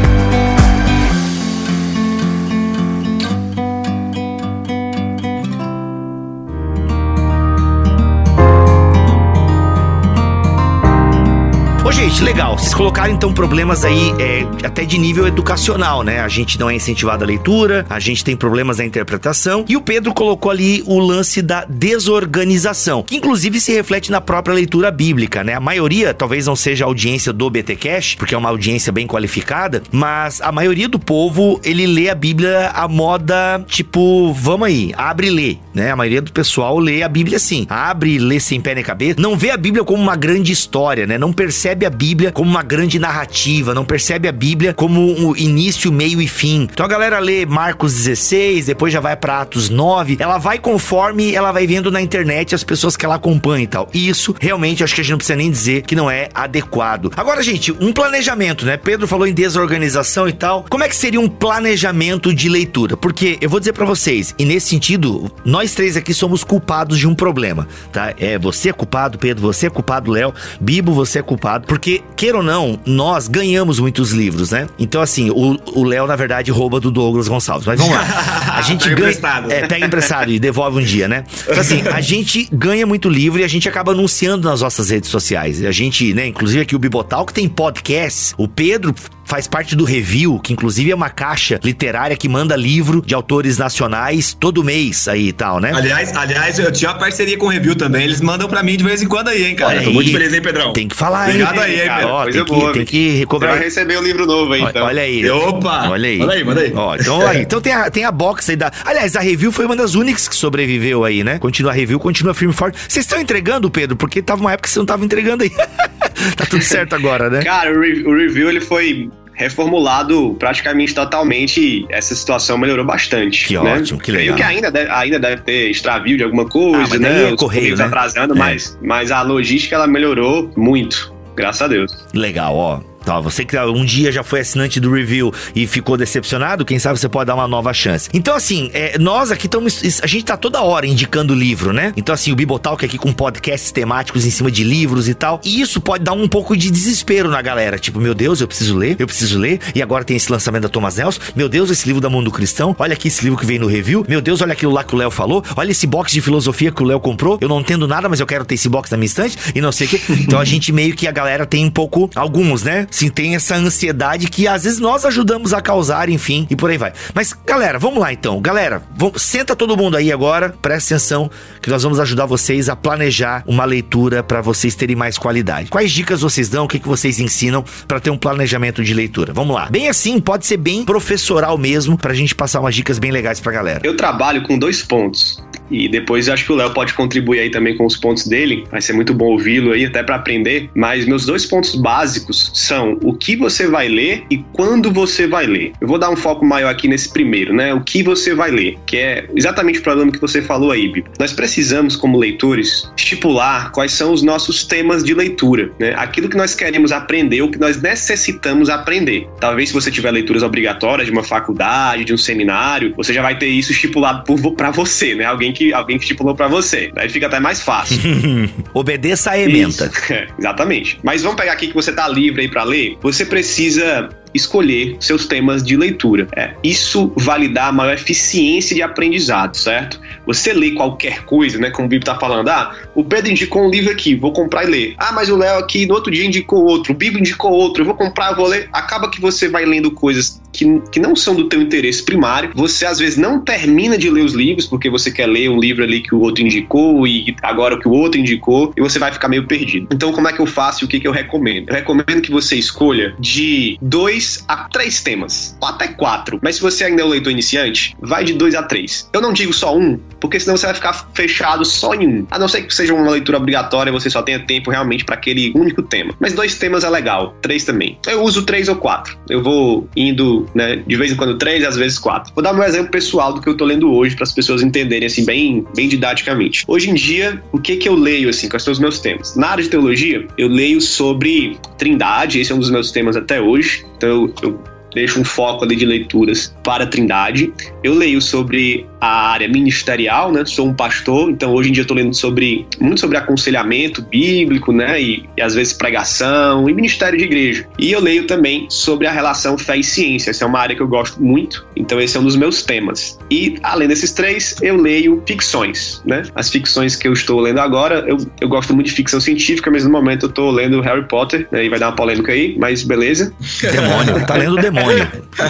legal. Vocês colocaram então problemas aí é, até de nível educacional, né? A gente não é incentivado à leitura, a gente tem problemas na interpretação. E o Pedro colocou ali o lance da desorganização, que inclusive se reflete na própria leitura bíblica, né? A maioria, talvez não seja a audiência do BT Cash, porque é uma audiência bem qualificada, mas a maioria do povo, ele lê a Bíblia à moda, tipo, vamos aí, abre e lê, né? A maioria do pessoal lê a Bíblia assim, abre e lê sem pé nem cabeça, não vê a Bíblia como uma grande história, né? Não percebe a Bíblia como uma grande narrativa, não percebe a Bíblia como um início, meio e fim. Então a galera lê Marcos 16, depois já vai pra Atos 9, ela vai conforme ela vai vendo na internet as pessoas que ela acompanha e tal. E isso realmente acho que a gente não precisa nem dizer que não é adequado. Agora, gente, um planejamento, né? Pedro falou em desorganização e tal. Como é que seria um planejamento de leitura? Porque eu vou dizer pra vocês, e nesse sentido, nós três aqui somos culpados de um problema, tá? É, você é culpado, Pedro, você é culpado, Léo, Bibo, você é culpado, porque, queira ou não, nós ganhamos muitos livros, né? Então, assim, o o Léo, na verdade, rouba do Douglas Gonçalves. Mas vamos lá. A gente Pega ganha. emprestado. É, pega emprestado e devolve um dia, né? Então, assim, a gente ganha muito livro e a gente acaba anunciando nas nossas redes sociais. A gente, né, inclusive aqui o Bibotal, que tem podcast. O Pedro faz parte do Review, que inclusive é uma caixa literária que manda livro de autores nacionais todo mês aí e tal, né? Aliás, aliás, eu tinha uma parceria com o Review também. Eles mandam pra mim de vez em quando aí, hein, cara. Olha Tô aí. muito feliz, hein, Pedrão? Tem que falar Obrigado aí. cara. Pedro. Ó, tem que, boa, tem que Você cobrar. vai receber o livro novo aí, Olha- então. Olha aí. Opa! Olha aí. Manda aí, manda aí. Ó, então, aí, então tem, a, tem a box aí da. Aliás, a review foi uma das únicas que sobreviveu aí, né? Continua a review, continua firme e forte. Vocês estão entregando, Pedro? Porque tava uma época que você não tava entregando aí. tá tudo certo agora, né? Cara, o, re- o review ele foi reformulado praticamente totalmente essa situação melhorou bastante. Que né? ótimo, que Creio legal. que ainda deve, ainda deve ter extravio de alguma coisa, Ah, mas daí né? é correio, né? atrasando, É. mas, mas a logística ela melhorou muito, graças a Deus. Legal, ó. Tá, você que um dia já foi assinante do review e ficou decepcionado, quem sabe você pode dar uma nova chance. Então, assim, é, nós aqui estamos. A gente tá toda hora indicando livro, né? Então, assim, o Bibotalk aqui com podcasts temáticos em cima de livros e tal. E isso pode dar um pouco de desespero na galera. Tipo, meu Deus, eu preciso ler, eu preciso ler. E agora tem esse lançamento da Thomas Nelson. Meu Deus, esse livro da Mundo Cristão. Olha aqui esse livro que veio no review. Meu Deus, olha aquilo lá que o Léo falou. Olha esse box de filosofia que o Léo comprou. Eu não entendo nada, mas eu quero ter esse box na minha estante e não sei o quê. Então a gente meio que a galera tem um pouco, alguns, né? Sim, tem essa ansiedade que às vezes nós ajudamos a causar, enfim, e por aí vai. Mas, galera, vamos lá então. Galera, vamos, senta todo mundo aí agora, presta atenção, que nós vamos ajudar vocês a planejar uma leitura para vocês terem mais qualidade. Quais dicas vocês dão? O que, que vocês ensinam para ter um planejamento de leitura? Vamos lá. Bem assim, pode ser bem professoral mesmo, pra gente passar umas dicas bem legais pra galera. Eu trabalho com dois pontos. E depois acho que o Léo pode contribuir aí também com os pontos dele. Vai ser muito bom ouvi-lo aí, até para aprender. Mas meus dois pontos básicos são o que você vai ler e quando você vai ler. Eu vou dar um foco maior aqui nesse primeiro, né? O que você vai ler, que é exatamente o problema que você falou aí, Bibo. Nós precisamos, como leitores, estipular quais são os nossos temas de leitura, né? Aquilo que nós queremos aprender, o que nós necessitamos aprender. Talvez se você tiver leituras obrigatórias de uma faculdade, de um seminário, você já vai ter isso estipulado para você, né? Alguém que alguém que estipulou para você. Daí fica até mais fácil. Obedeça a ementa. Exatamente. Mas vamos pegar aqui que você tá livre aí para ler. Você precisa escolher seus temas de leitura. É, isso vai dar maior eficiência de aprendizado, certo? Você lê qualquer coisa, né? Como o Bíblia está falando, ah, o Pedro indicou um livro aqui, vou comprar e ler. Ah, mas o Léo aqui no outro dia indicou outro, o Bíblia indicou outro, eu vou comprar, eu vou ler. Acaba que você vai lendo coisas que, que não são do teu interesse primário. Você às vezes não termina de ler os livros porque você quer ler um livro ali que o outro indicou e agora o que o outro indicou e você vai ficar meio perdido. Então, como é que eu faço e o que, que eu recomendo? Eu recomendo que você escolha de dois a três temas, ou até quatro. Mas se você ainda é um leitor iniciante, vai de dois a três. Eu não digo só um, porque senão você vai ficar fechado só em um. A não ser que seja uma leitura obrigatória, você só tenha tempo realmente para aquele único tema. Mas dois temas é legal, três também. Eu uso três ou quatro. Eu vou indo, né, de vez em quando três, às vezes quatro. Vou dar um exemplo pessoal do que eu tô lendo hoje para as pessoas entenderem assim bem, bem didaticamente. Hoje em dia, o que que eu leio assim, quais são os meus temas? Na área de teologia, eu leio sobre Trindade, esse é um dos meus temas até hoje. Então eu, eu deixo um foco ali de leituras para a Trindade. Eu leio sobre a área ministerial, né? Sou um pastor, então hoje em dia estou lendo sobre muito sobre aconselhamento bíblico, né? E, e, às vezes pregação e ministério de igreja. E eu leio também sobre a relação fé e ciência. Essa é uma área que eu gosto muito, então esse é um dos meus temas. E além desses três, eu leio ficções, né? As ficções que eu estou lendo agora, eu, eu gosto muito de ficção científica, mas no momento eu estou lendo Harry Potter, né? E vai dar uma polêmica aí, mas beleza. Demônio, tá lendo demônio.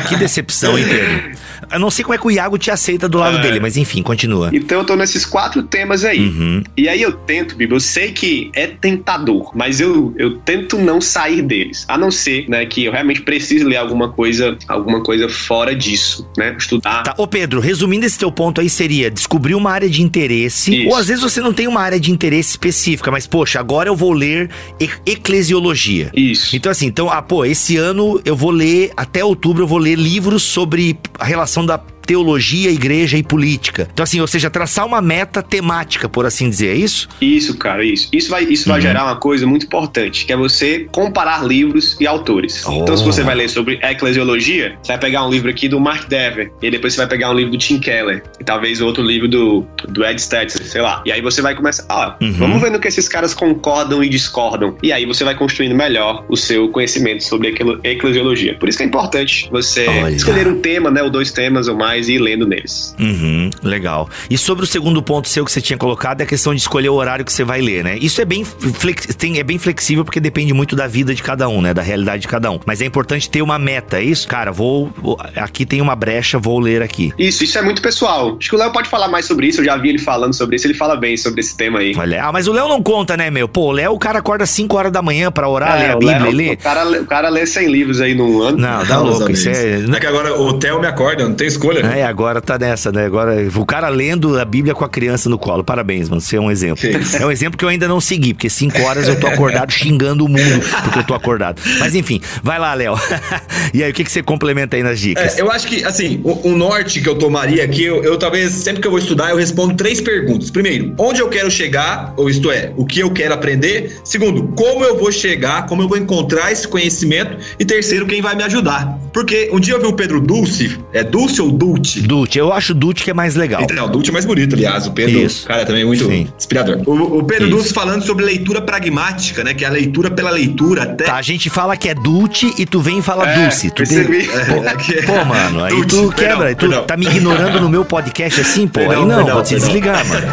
que decepção, hein, Pedro? Eu não sei como é que o Iago te aceita do lado é. dele, mas enfim, continua. Então eu tô nesses quatro temas aí. Uhum. E aí eu tento, Bibi, eu sei que é tentador, mas eu, eu tento não sair deles. A não ser, né, que eu realmente precise ler alguma coisa, alguma coisa fora disso, né? Estudar. Tá, ô Pedro, resumindo esse teu ponto aí seria descobrir uma área de interesse, Isso. ou às vezes você não tem uma área de interesse específica, mas poxa, agora eu vou ler e eclesiologia. Isso. Então assim, então, ah, pô, esse ano eu vou ler até outubro eu vou ler livros sobre a relação da teologia, igreja e política. Então, assim, ou seja, traçar uma meta temática, por assim dizer, é isso? Isso, cara, isso. Isso vai, isso uhum. vai gerar uma coisa muito importante, que é você comparar livros e autores. Oh. Então, se você vai ler sobre eclesiologia, você vai pegar um livro aqui do Mark Dever, e depois você vai pegar um livro do Tim Keller, e talvez outro livro do, do Ed Stetzer, sei lá. E aí você vai começar, ah, uhum. vamos ver no que esses caras concordam e discordam. E aí você vai construindo melhor o seu conhecimento sobre eclesiologia. Por isso que é importante você Olha. escolher um tema, né, ou dois temas ou mais e ir lendo neles. Uhum, legal. E sobre o segundo ponto seu que você tinha colocado, é a questão de escolher o horário que você vai ler, né? Isso é bem, flex, tem, é bem flexível porque depende muito da vida de cada um, né? Da realidade de cada um. Mas é importante ter uma meta, é isso? Cara, vou. Aqui tem uma brecha, vou ler aqui. Isso, isso é muito pessoal. Acho que o Léo pode falar mais sobre isso, eu já vi ele falando sobre isso, ele fala bem sobre esse tema aí. Olha, ah, mas o Léo não conta, né, meu? Pô, o Léo, o cara acorda 5 horas da manhã pra orar, é, ler a Bíblia Léo, ler. O cara, o cara lê 100 livros aí num ano. Não, dá louco. Isso é... é que agora o Theo me acorda, não tem escolha. É, agora tá nessa, né? Agora, o cara lendo a Bíblia com a criança no colo. Parabéns, mano. Você é um exemplo. É um exemplo que eu ainda não segui, porque cinco horas eu tô acordado xingando o mundo porque eu tô acordado. Mas enfim, vai lá, Léo. e aí, o que, que você complementa aí nas dicas? É, eu acho que, assim, o, o, norte que eu tomaria aqui, eu, eu, talvez, sempre que eu vou estudar, eu respondo três perguntas. Primeiro, onde eu quero chegar, ou isto é, o que eu quero aprender. Segundo, como eu vou chegar, como eu vou encontrar esse conhecimento. E terceiro, quem vai me ajudar. Porque um dia eu vi o Pedro Dulce, é Dulce ou Dulce? Dulce, eu acho o Dulce que é mais legal. Então, o Dulce é mais bonito, aliás. O Pedro, Isso. cara, também é muito Sim. inspirador. O, o Pedro. Dulce falando sobre leitura pragmática, né? Que é a leitura pela leitura até. Tá, a gente fala que é Dulce e tu vem e fala é, Dulce. Tu percebi. Tem... Pô, pô, mano, aí Dulce, tu quebra. Perdão, tu perdão. tá me ignorando no meu podcast assim, pô. Perdão, aí não, perdão, vou te desligar, mano.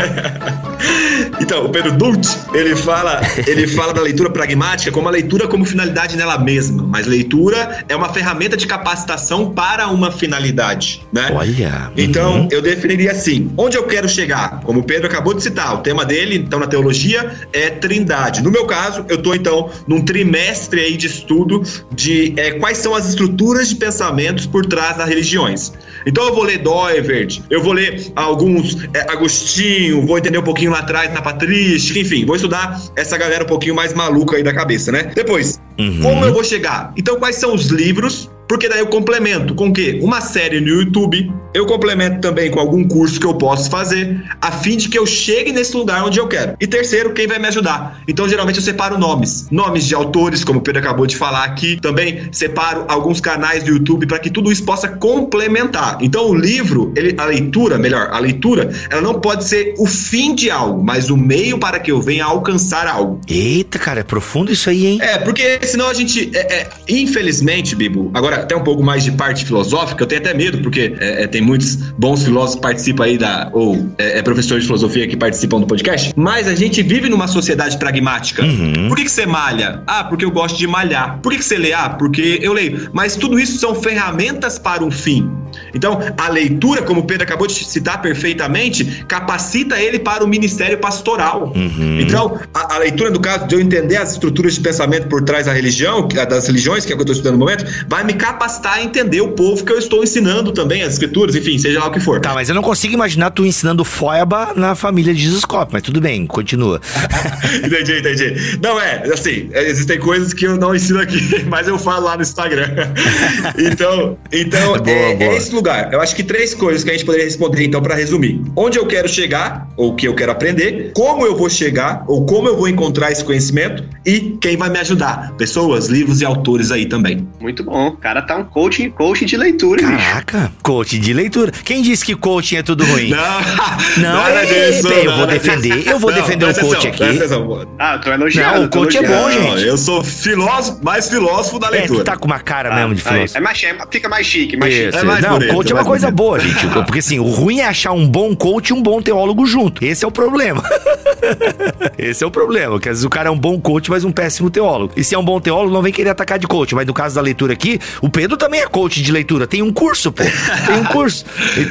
Então, o Pedro Dulce, ele fala, ele fala da leitura pragmática como a leitura como finalidade nela mesma, mas leitura é uma ferramenta de capacitação para uma finalidade, né? Olha. Então, uhum. eu definiria assim: onde eu quero chegar? Como o Pedro acabou de citar, o tema dele, então na teologia é Trindade. No meu caso, eu estou então num trimestre aí de estudo de é, quais são as estruturas de pensamentos por trás das religiões. Então, eu vou ler Doivert, eu vou ler alguns é, Agostinho, vou entender um pouquinho lá atrás na Patrística, enfim, vou estudar essa galera um pouquinho mais maluca aí da cabeça, né? Depois, uhum. como eu vou chegar? Então, quais são os livros porque daí eu complemento com o quê? Uma série no YouTube eu complemento também com algum curso que eu posso fazer, a fim de que eu chegue nesse lugar onde eu quero. E terceiro, quem vai me ajudar? Então, geralmente, eu separo nomes. Nomes de autores, como o Pedro acabou de falar aqui. Também separo alguns canais do YouTube para que tudo isso possa complementar. Então, o livro, ele, a leitura, melhor, a leitura, ela não pode ser o fim de algo, mas o meio para que eu venha alcançar algo. Eita, cara, é profundo isso aí, hein? É, porque senão a gente, é, é, infelizmente, Bibo, agora até um pouco mais de parte filosófica, eu tenho até medo, porque é, é tem muitos bons filósofos participam aí da, ou é, é, professores de filosofia que participam do podcast, mas a gente vive numa sociedade pragmática. Uhum. Por que, que você malha? Ah, porque eu gosto de malhar. Por que, que você lê? Ah, porque eu leio. Mas tudo isso são ferramentas para um fim. Então, a leitura, como o Pedro acabou de citar perfeitamente, capacita ele para o ministério pastoral. Uhum. Então, a, a, leitura, no caso de eu entender as estruturas de pensamento por trás da religião, das religiões, que é o que eu estou estudando no momento, vai me capacitar a entender o povo que eu estou ensinando também, as escrituras, enfim, seja lá o que for. Tá, mas eu não consigo imaginar tu ensinando foiaba na família de Jesus Cop, mas tudo bem, continua. entendi, entendi. Não, é, assim, existem coisas que eu não ensino aqui, mas eu falo lá no Instagram. então, então boa, é, boa. é esse lugar. Eu acho que três coisas que a gente poderia responder, então, para resumir. Onde eu quero chegar, ou o que eu quero aprender, como eu vou chegar, ou como eu vou encontrar esse conhecimento, e quem vai me ajudar. Pessoas, livros e autores aí também. Muito bom. O cara tá um coach, coach de leitura, Caraca, bicho. coach de leitura. Quem disse que coaching é tudo ruim? não, não, não é disso, eu vou defender, eu vou não, defender o coach aqui. Ah, tu é elogiando. Não, o coach é bom, gente. Eu sou filósofo, mais filósofo da leitura. É, tu tá com uma cara ah, mesmo de filósofo. É mais, fica mais chique, mais Isso, chique. É mais não, bonito, coach é uma coisa boa, gente. Porque assim, o ruim é achar um bom coach e um bom teólogo junto. Esse é o problema. Esse é o problema, que às vezes o cara é um bom coach, mas um péssimo teólogo. E se é um bom teólogo, não vem querer atacar de coach. Mas no caso da leitura aqui, o Pedro também é coach de leitura. Tem um curso, pô. Tem um curso.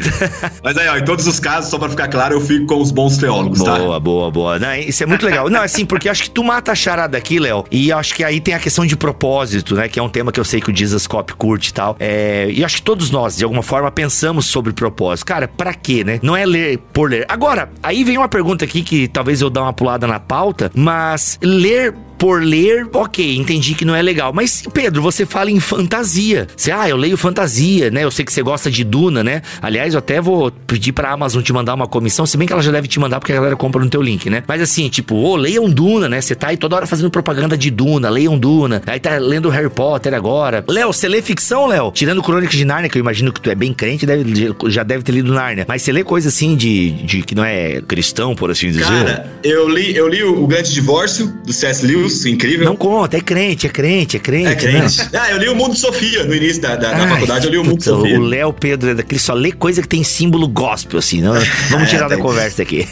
mas aí, ó, em todos os casos, só pra ficar claro, eu fico com os bons teólogos, boa, tá? Boa, boa, boa. Não, isso é muito legal. Não, assim, porque acho que tu mata a charada aqui, Léo, e acho que aí tem a questão de propósito, né? Que é um tema que eu sei que o Jesus Cop curte e tal. É, e acho que todos nós, de alguma forma, pensamos sobre propósito. Cara, pra quê, né? Não é ler por ler. Agora, aí vem uma pergunta aqui que talvez eu dê uma pulada na pauta, mas ler por ler, ok, entendi que não é legal. Mas, Pedro, você fala em fantasia. Você, ah, eu leio fantasia, né? Eu sei que você gosta de Duna, né? Aliás, eu até vou pedir pra Amazon te mandar uma comissão, se bem que ela já deve te mandar porque a galera compra no teu link, né? Mas assim, tipo, ô, oh, leiam Duna, né? Você tá aí toda hora fazendo propaganda de Duna, leiam Duna. Aí tá lendo Harry Potter agora. Léo, você lê ficção, Léo? Tirando Crônicas de Nárnia, que eu imagino que tu é bem crente, deve, já deve ter lido Nárnia. Mas você lê coisa assim de, de que não é cristão, por assim dizer? Cara, eu li, eu li o Grande Divórcio, do C.S. Lewis, incrível. Não conta, é crente, é crente, é crente. É crente. Não. Ah, eu li o Mundo Sofia no início da, da, Ai, da faculdade, eu li o Mundo Sofia. O Léo Pedro é daquele só lê coisa que tem símbolo gospel, assim. Não, vamos é, tirar é, da conversa aqui.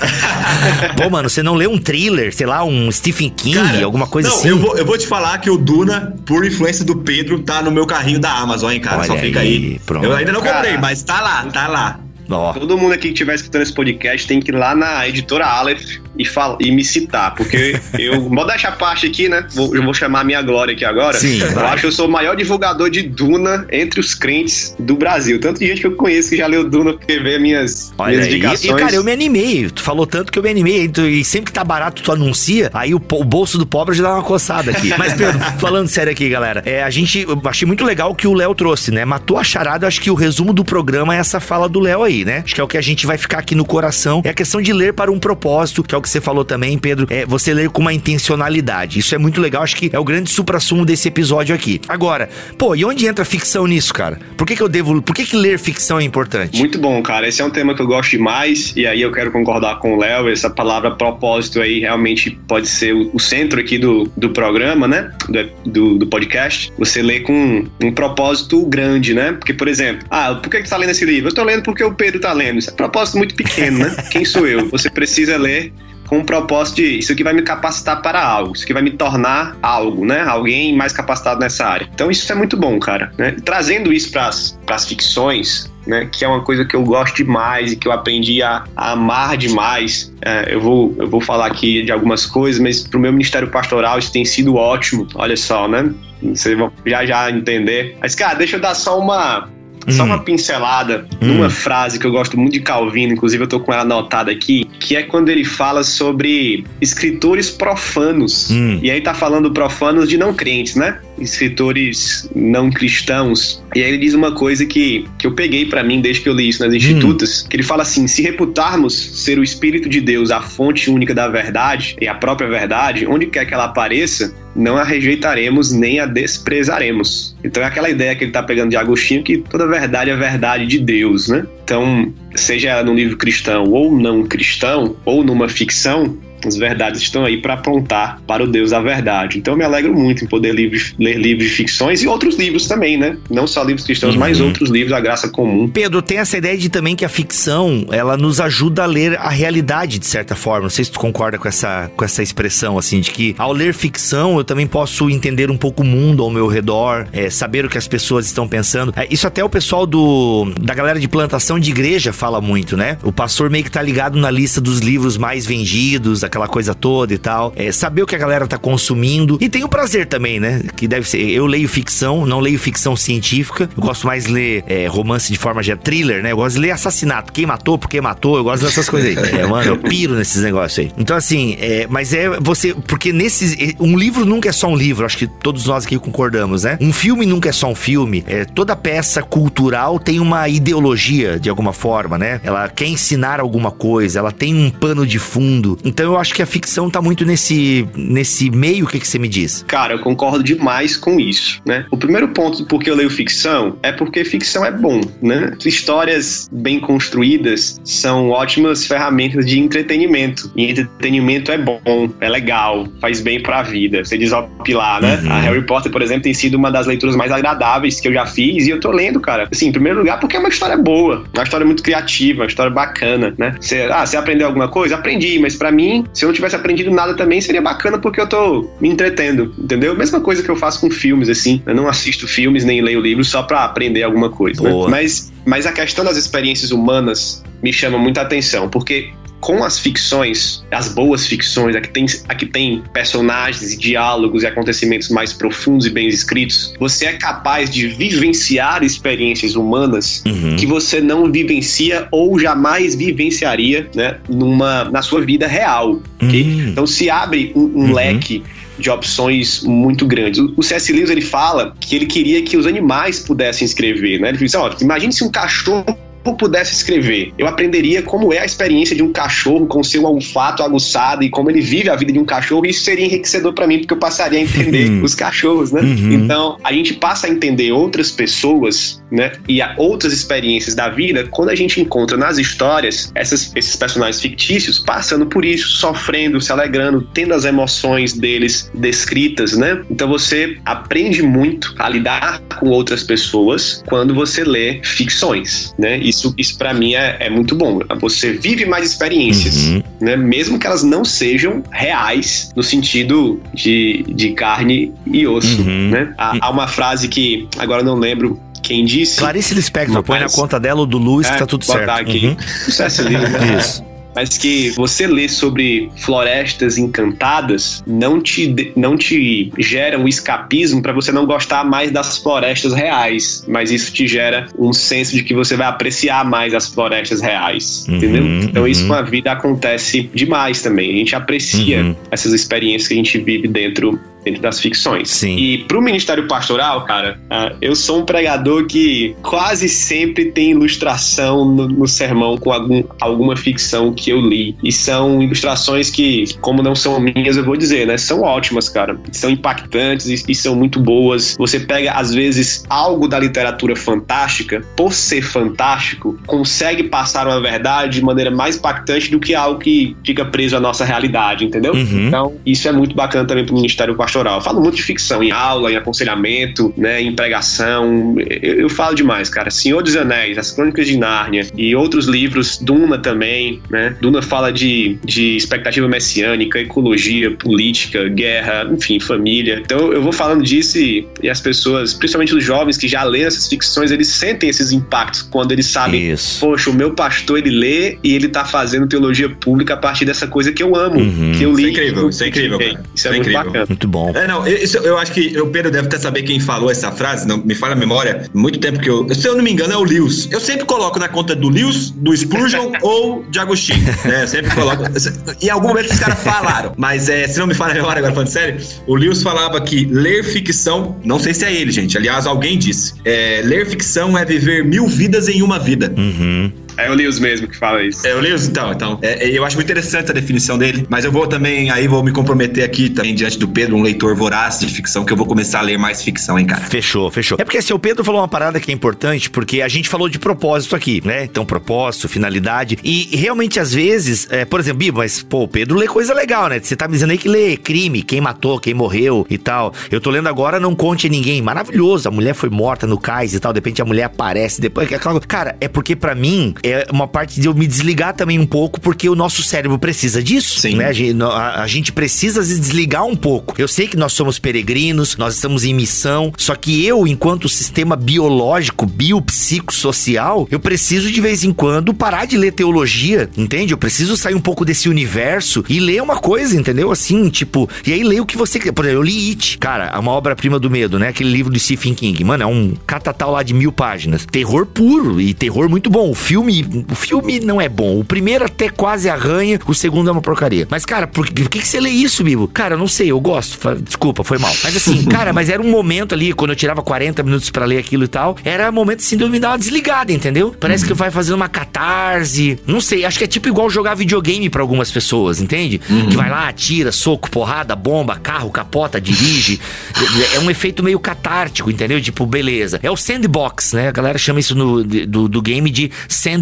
Pô, mano, você não lê um thriller, sei lá, um Stephen King, Cara, alguma coisa não, assim? Eu vou, eu vou te falar que o Duna, por influência do Pedro, tá no meu carrinho da Amazon, hein, cara? Olha só fica aí. aí. Pronto. Eu ainda não comprei, mas tá lá, tá lá. Oh. Todo mundo aqui que estiver escutando esse podcast tem que ir lá na editora Aleph e, fala, e me citar, porque eu vou deixar a parte aqui, né? Vou, eu vou chamar a minha glória aqui agora. Sim, eu vai. acho que eu sou o maior divulgador de Duna entre os crentes do Brasil. Tanto de gente que eu conheço que já leu Duna porque vê minhas, Olha minhas indicações. E, cara, eu me animei. Tu falou tanto que eu me animei. E sempre que tá barato, tu anuncia, aí o, o bolso do pobre já dá uma coçada aqui. Mas, Pedro, falando sério aqui, galera, é, a gente. Eu achei muito legal o que o Léo trouxe, né? Matou a charada. Acho que o resumo do programa é essa fala do Léo aí, né? Acho que é o que a gente vai ficar aqui no coração. É a questão de ler para um propósito, que é o que você falou também, Pedro. É você ler com uma intencionalidade. Isso é muito legal. Acho que é o grande supra-sumo desse episódio aqui. Agora, pô, e onde entra ficção nisso, cara? Por que, que eu devo. Por que, que ler ficção é importante? Muito bom, cara. Esse é um tema que eu gosto demais. E aí eu quero concordar com o Léo. Essa palavra propósito aí realmente pode ser o, centro aqui do, do programa, né? Do, do, do podcast. Você lê com um propósito grande, né? Porque, por exemplo, ah, por que, que você tá lendo esse livro? Eu tô lendo porque o Pedro tá lendo. Isso é um propósito muito pequeno, né? Quem sou eu? Você precisa ler com o propósito de isso aqui vai me capacitar para algo, isso aqui vai me tornar algo, né? Alguém mais capacitado nessa área. Então isso é muito bom, cara. Né? Trazendo isso para as ficções, né, que é uma coisa que eu gosto demais e que eu aprendi a, a amar demais. É, eu, vou, eu vou falar aqui de algumas coisas, mas para o meu ministério pastoral isso tem sido ótimo. Olha só, né? Vocês vão já já entender. Mas, cara, deixa eu dar só uma, só uma hum. pincelada hum. numa frase que eu gosto muito de Calvino, inclusive eu tô com ela anotada aqui, que é quando ele fala sobre escritores profanos. Hum. E aí tá falando profanos de não crentes, né? escritores não cristãos. E aí ele diz uma coisa que, que eu peguei para mim desde que eu li isso nas institutas, hum. que ele fala assim: se reputarmos ser o Espírito de Deus a fonte única da verdade e a própria verdade, onde quer que ela apareça, não a rejeitaremos nem a desprezaremos. Então é aquela ideia que ele está pegando de Agostinho que toda verdade é verdade de Deus, né? Então, seja no livro cristão ou não cristão, ou numa ficção, as verdades estão aí para apontar para o Deus da verdade. Então eu me alegro muito em poder livros, ler livros de ficções e outros livros também, né? Não só livros cristãos, uhum. mas outros livros, a graça comum. Pedro, tem essa ideia de também que a ficção, ela nos ajuda a ler a realidade de certa forma. Não sei se tu concorda com essa, com essa expressão, assim, de que ao ler ficção eu também posso entender um pouco o mundo ao meu redor, é, saber o que as pessoas estão pensando. É, isso até o pessoal do da galera de plantação de igreja fala muito, né? O pastor meio que tá ligado na lista dos livros mais vendidos, aquela coisa toda e tal. É, saber o que a galera tá consumindo. E tem o prazer também, né? Que deve ser. Eu leio ficção, não leio ficção científica. Eu gosto mais de ler é, romance de forma de thriller, né? Eu gosto de ler assassinato. Quem matou, por quem matou. Eu gosto dessas coisas aí. É, mano, eu piro nesses negócios aí. Então, assim, é, mas é você. Porque nesses. Um livro nunca é só um livro. Acho que todos nós aqui concordamos, né? Um filme nunca é só um filme. É, toda peça cultural tem uma ideologia, de alguma forma, né? Ela quer ensinar alguma coisa, ela tem um pano de fundo. Então eu acho que a ficção tá muito nesse, nesse meio, o que, que você me diz? Cara, eu concordo demais com isso, né? O primeiro ponto porque eu leio ficção é porque ficção é bom, né? Histórias bem construídas são ótimas ferramentas de entretenimento. E entretenimento é bom, é legal, faz bem pra vida. Você desopilar, né? Uhum. A Harry Potter, por exemplo, tem sido uma das leituras mais agradáveis que eu já fiz e eu tô lendo, cara. Assim, em primeiro lugar, porque é uma história boa, uma história muito criativa, uma história bacana, né? Você, ah, você aprendeu alguma coisa? Aprendi, mas para mim, se eu não tivesse aprendido nada também, seria bacana porque eu tô me entretendo, entendeu? Mesma coisa que eu faço com filmes, assim. Eu não assisto filmes nem leio livros só para aprender alguma coisa. Né? Mas, mas a questão das experiências humanas me chama muita atenção, porque com as ficções, as boas ficções, a que tem, a que tem personagens, diálogos e acontecimentos mais profundos e bem escritos, você é capaz de vivenciar experiências humanas uhum. que você não vivencia ou jamais vivenciaria, né, numa, na sua vida real. Okay? Uhum. Então se abre um, um uhum. leque de opções muito grandes. O C.S. Lewis ele fala que ele queria que os animais pudessem escrever, né? Ele disse, ó, imagine se um cachorro eu pudesse escrever, eu aprenderia como é a experiência de um cachorro com seu olfato aguçado e como ele vive a vida de um cachorro, e isso seria enriquecedor para mim, porque eu passaria a entender uhum. os cachorros, né? Uhum. Então, a gente passa a entender outras pessoas, né? E outras experiências da vida quando a gente encontra nas histórias essas, esses personagens fictícios passando por isso, sofrendo, se alegrando, tendo as emoções deles descritas, né? Então você aprende muito a lidar com outras pessoas quando você lê ficções, né? E isso, isso para mim é, é, muito bom. Você vive mais experiências, uhum. né? Mesmo que elas não sejam reais no sentido de, de carne e osso, uhum. né? Há, há, uma frase que agora não lembro quem disse. Clarice Lispector, põe na conta dela o do Luiz é, que tá tudo certo. Aqui. Uhum. Sucesso livre, né? Isso mas que você lê sobre florestas encantadas não te, não te gera um escapismo para você não gostar mais das florestas reais, mas isso te gera um senso de que você vai apreciar mais as florestas reais, uhum, entendeu? Então uhum. isso com a vida acontece demais também. A gente aprecia uhum. essas experiências que a gente vive dentro dentro das ficções. Sim. E pro Ministério Pastoral, cara, uh, eu sou um pregador que quase sempre tem ilustração no, no sermão com algum, alguma ficção que eu li. E são ilustrações que, como não são minhas, eu vou dizer, né? São ótimas, cara. São impactantes e, e são muito boas. Você pega, às vezes, algo da literatura fantástica, por ser fantástico, consegue passar uma verdade de maneira mais impactante do que algo que fica preso à nossa realidade, entendeu? Uhum. Então, isso é muito bacana também pro Ministério Pastoral pastoral. Eu falo muito de ficção, em aula, em aconselhamento, né, em pregação. Eu, eu falo demais, cara. Senhor dos Anéis, As Crônicas de Nárnia e outros livros, Duna também, né? Duna fala de, de expectativa messiânica, ecologia, política, guerra, enfim, família. Então eu vou falando disso e, e as pessoas, principalmente os jovens que já lêem essas ficções, eles sentem esses impactos quando eles sabem, Isso. poxa, o meu pastor ele lê e ele tá fazendo teologia pública a partir dessa coisa que eu amo, uhum. que eu li. Isso é incrível, isso é incrível, cara. Isso é, é muito incrível. bacana. Muito bom. Bom. É, não, isso eu acho que o Pedro deve até saber quem falou essa frase, não me fala a memória. Muito tempo que eu. Se eu não me engano, é o Lewis. Eu sempre coloco na conta do Lewis, do Spurgeon ou de Agostinho. É, eu sempre coloco. Em algum momento os caras falaram, mas é, se não me fala a memória agora falando sério, o Lewis falava que ler ficção, não sei se é ele, gente. Aliás, alguém disse. É, ler ficção é viver mil vidas em uma vida. Uhum. É o Lewis mesmo que fala isso. É o Lewis, então. então é, é, eu acho muito interessante a definição dele, mas eu vou também, aí vou me comprometer aqui também diante do Pedro, um leitor voraz de ficção, que eu vou começar a ler mais ficção, hein, cara. Fechou, fechou. É porque assim, o Pedro falou uma parada que é importante, porque a gente falou de propósito aqui, né? Então, propósito, finalidade. E realmente, às vezes, é, por exemplo, Bibo, mas, pô, o Pedro lê coisa legal, né? Você tá me dizendo aí que lê crime, quem matou, quem morreu e tal. Eu tô lendo agora Não Conte a Ninguém. Maravilhoso. A mulher foi morta no cais e tal. De repente a mulher aparece depois. Cara, é porque para mim é uma parte de eu me desligar também um pouco, porque o nosso cérebro precisa disso. Sim. Né? A, gente, precisa se desligar um pouco. Eu sei que nós somos peregrinos, nós estamos em missão, só que eu, enquanto sistema biológico, biopsicossocial, eu preciso de vez em quando parar de ler teologia, entende? Eu preciso sair um pouco desse universo e ler uma coisa, entendeu? Assim, tipo, e aí ler o que você quer. Por exemplo, eu li It, cara, é uma obra-prima do medo, né? Aquele livro do Stephen King. Mano, é um catatal lá de mil páginas. Terror puro e terror muito bom. O filme, o filme não é bom. O primeiro até quase arranha, o segundo é uma porcaria. Mas, cara, por, por que, que você lê isso, Bibo? Cara, eu não sei, eu gosto. Desculpa, foi mal. Mas assim, cara, mas era um momento ali, quando eu tirava 40 minutos para ler aquilo e tal, era um momento assim de eu me dar uma desligada, entendeu? Parece que vai fazendo uma catarse. Não sei, acho que é tipo igual jogar videogame para algumas pessoas, entende? Uhum. Que vai lá, atira, soco, porrada, bomba, carro, capota, dirige. é um efeito meio catártico, entendeu? Tipo, beleza. É o sandbox, né? A galera chama isso no, do, do game de sandbox,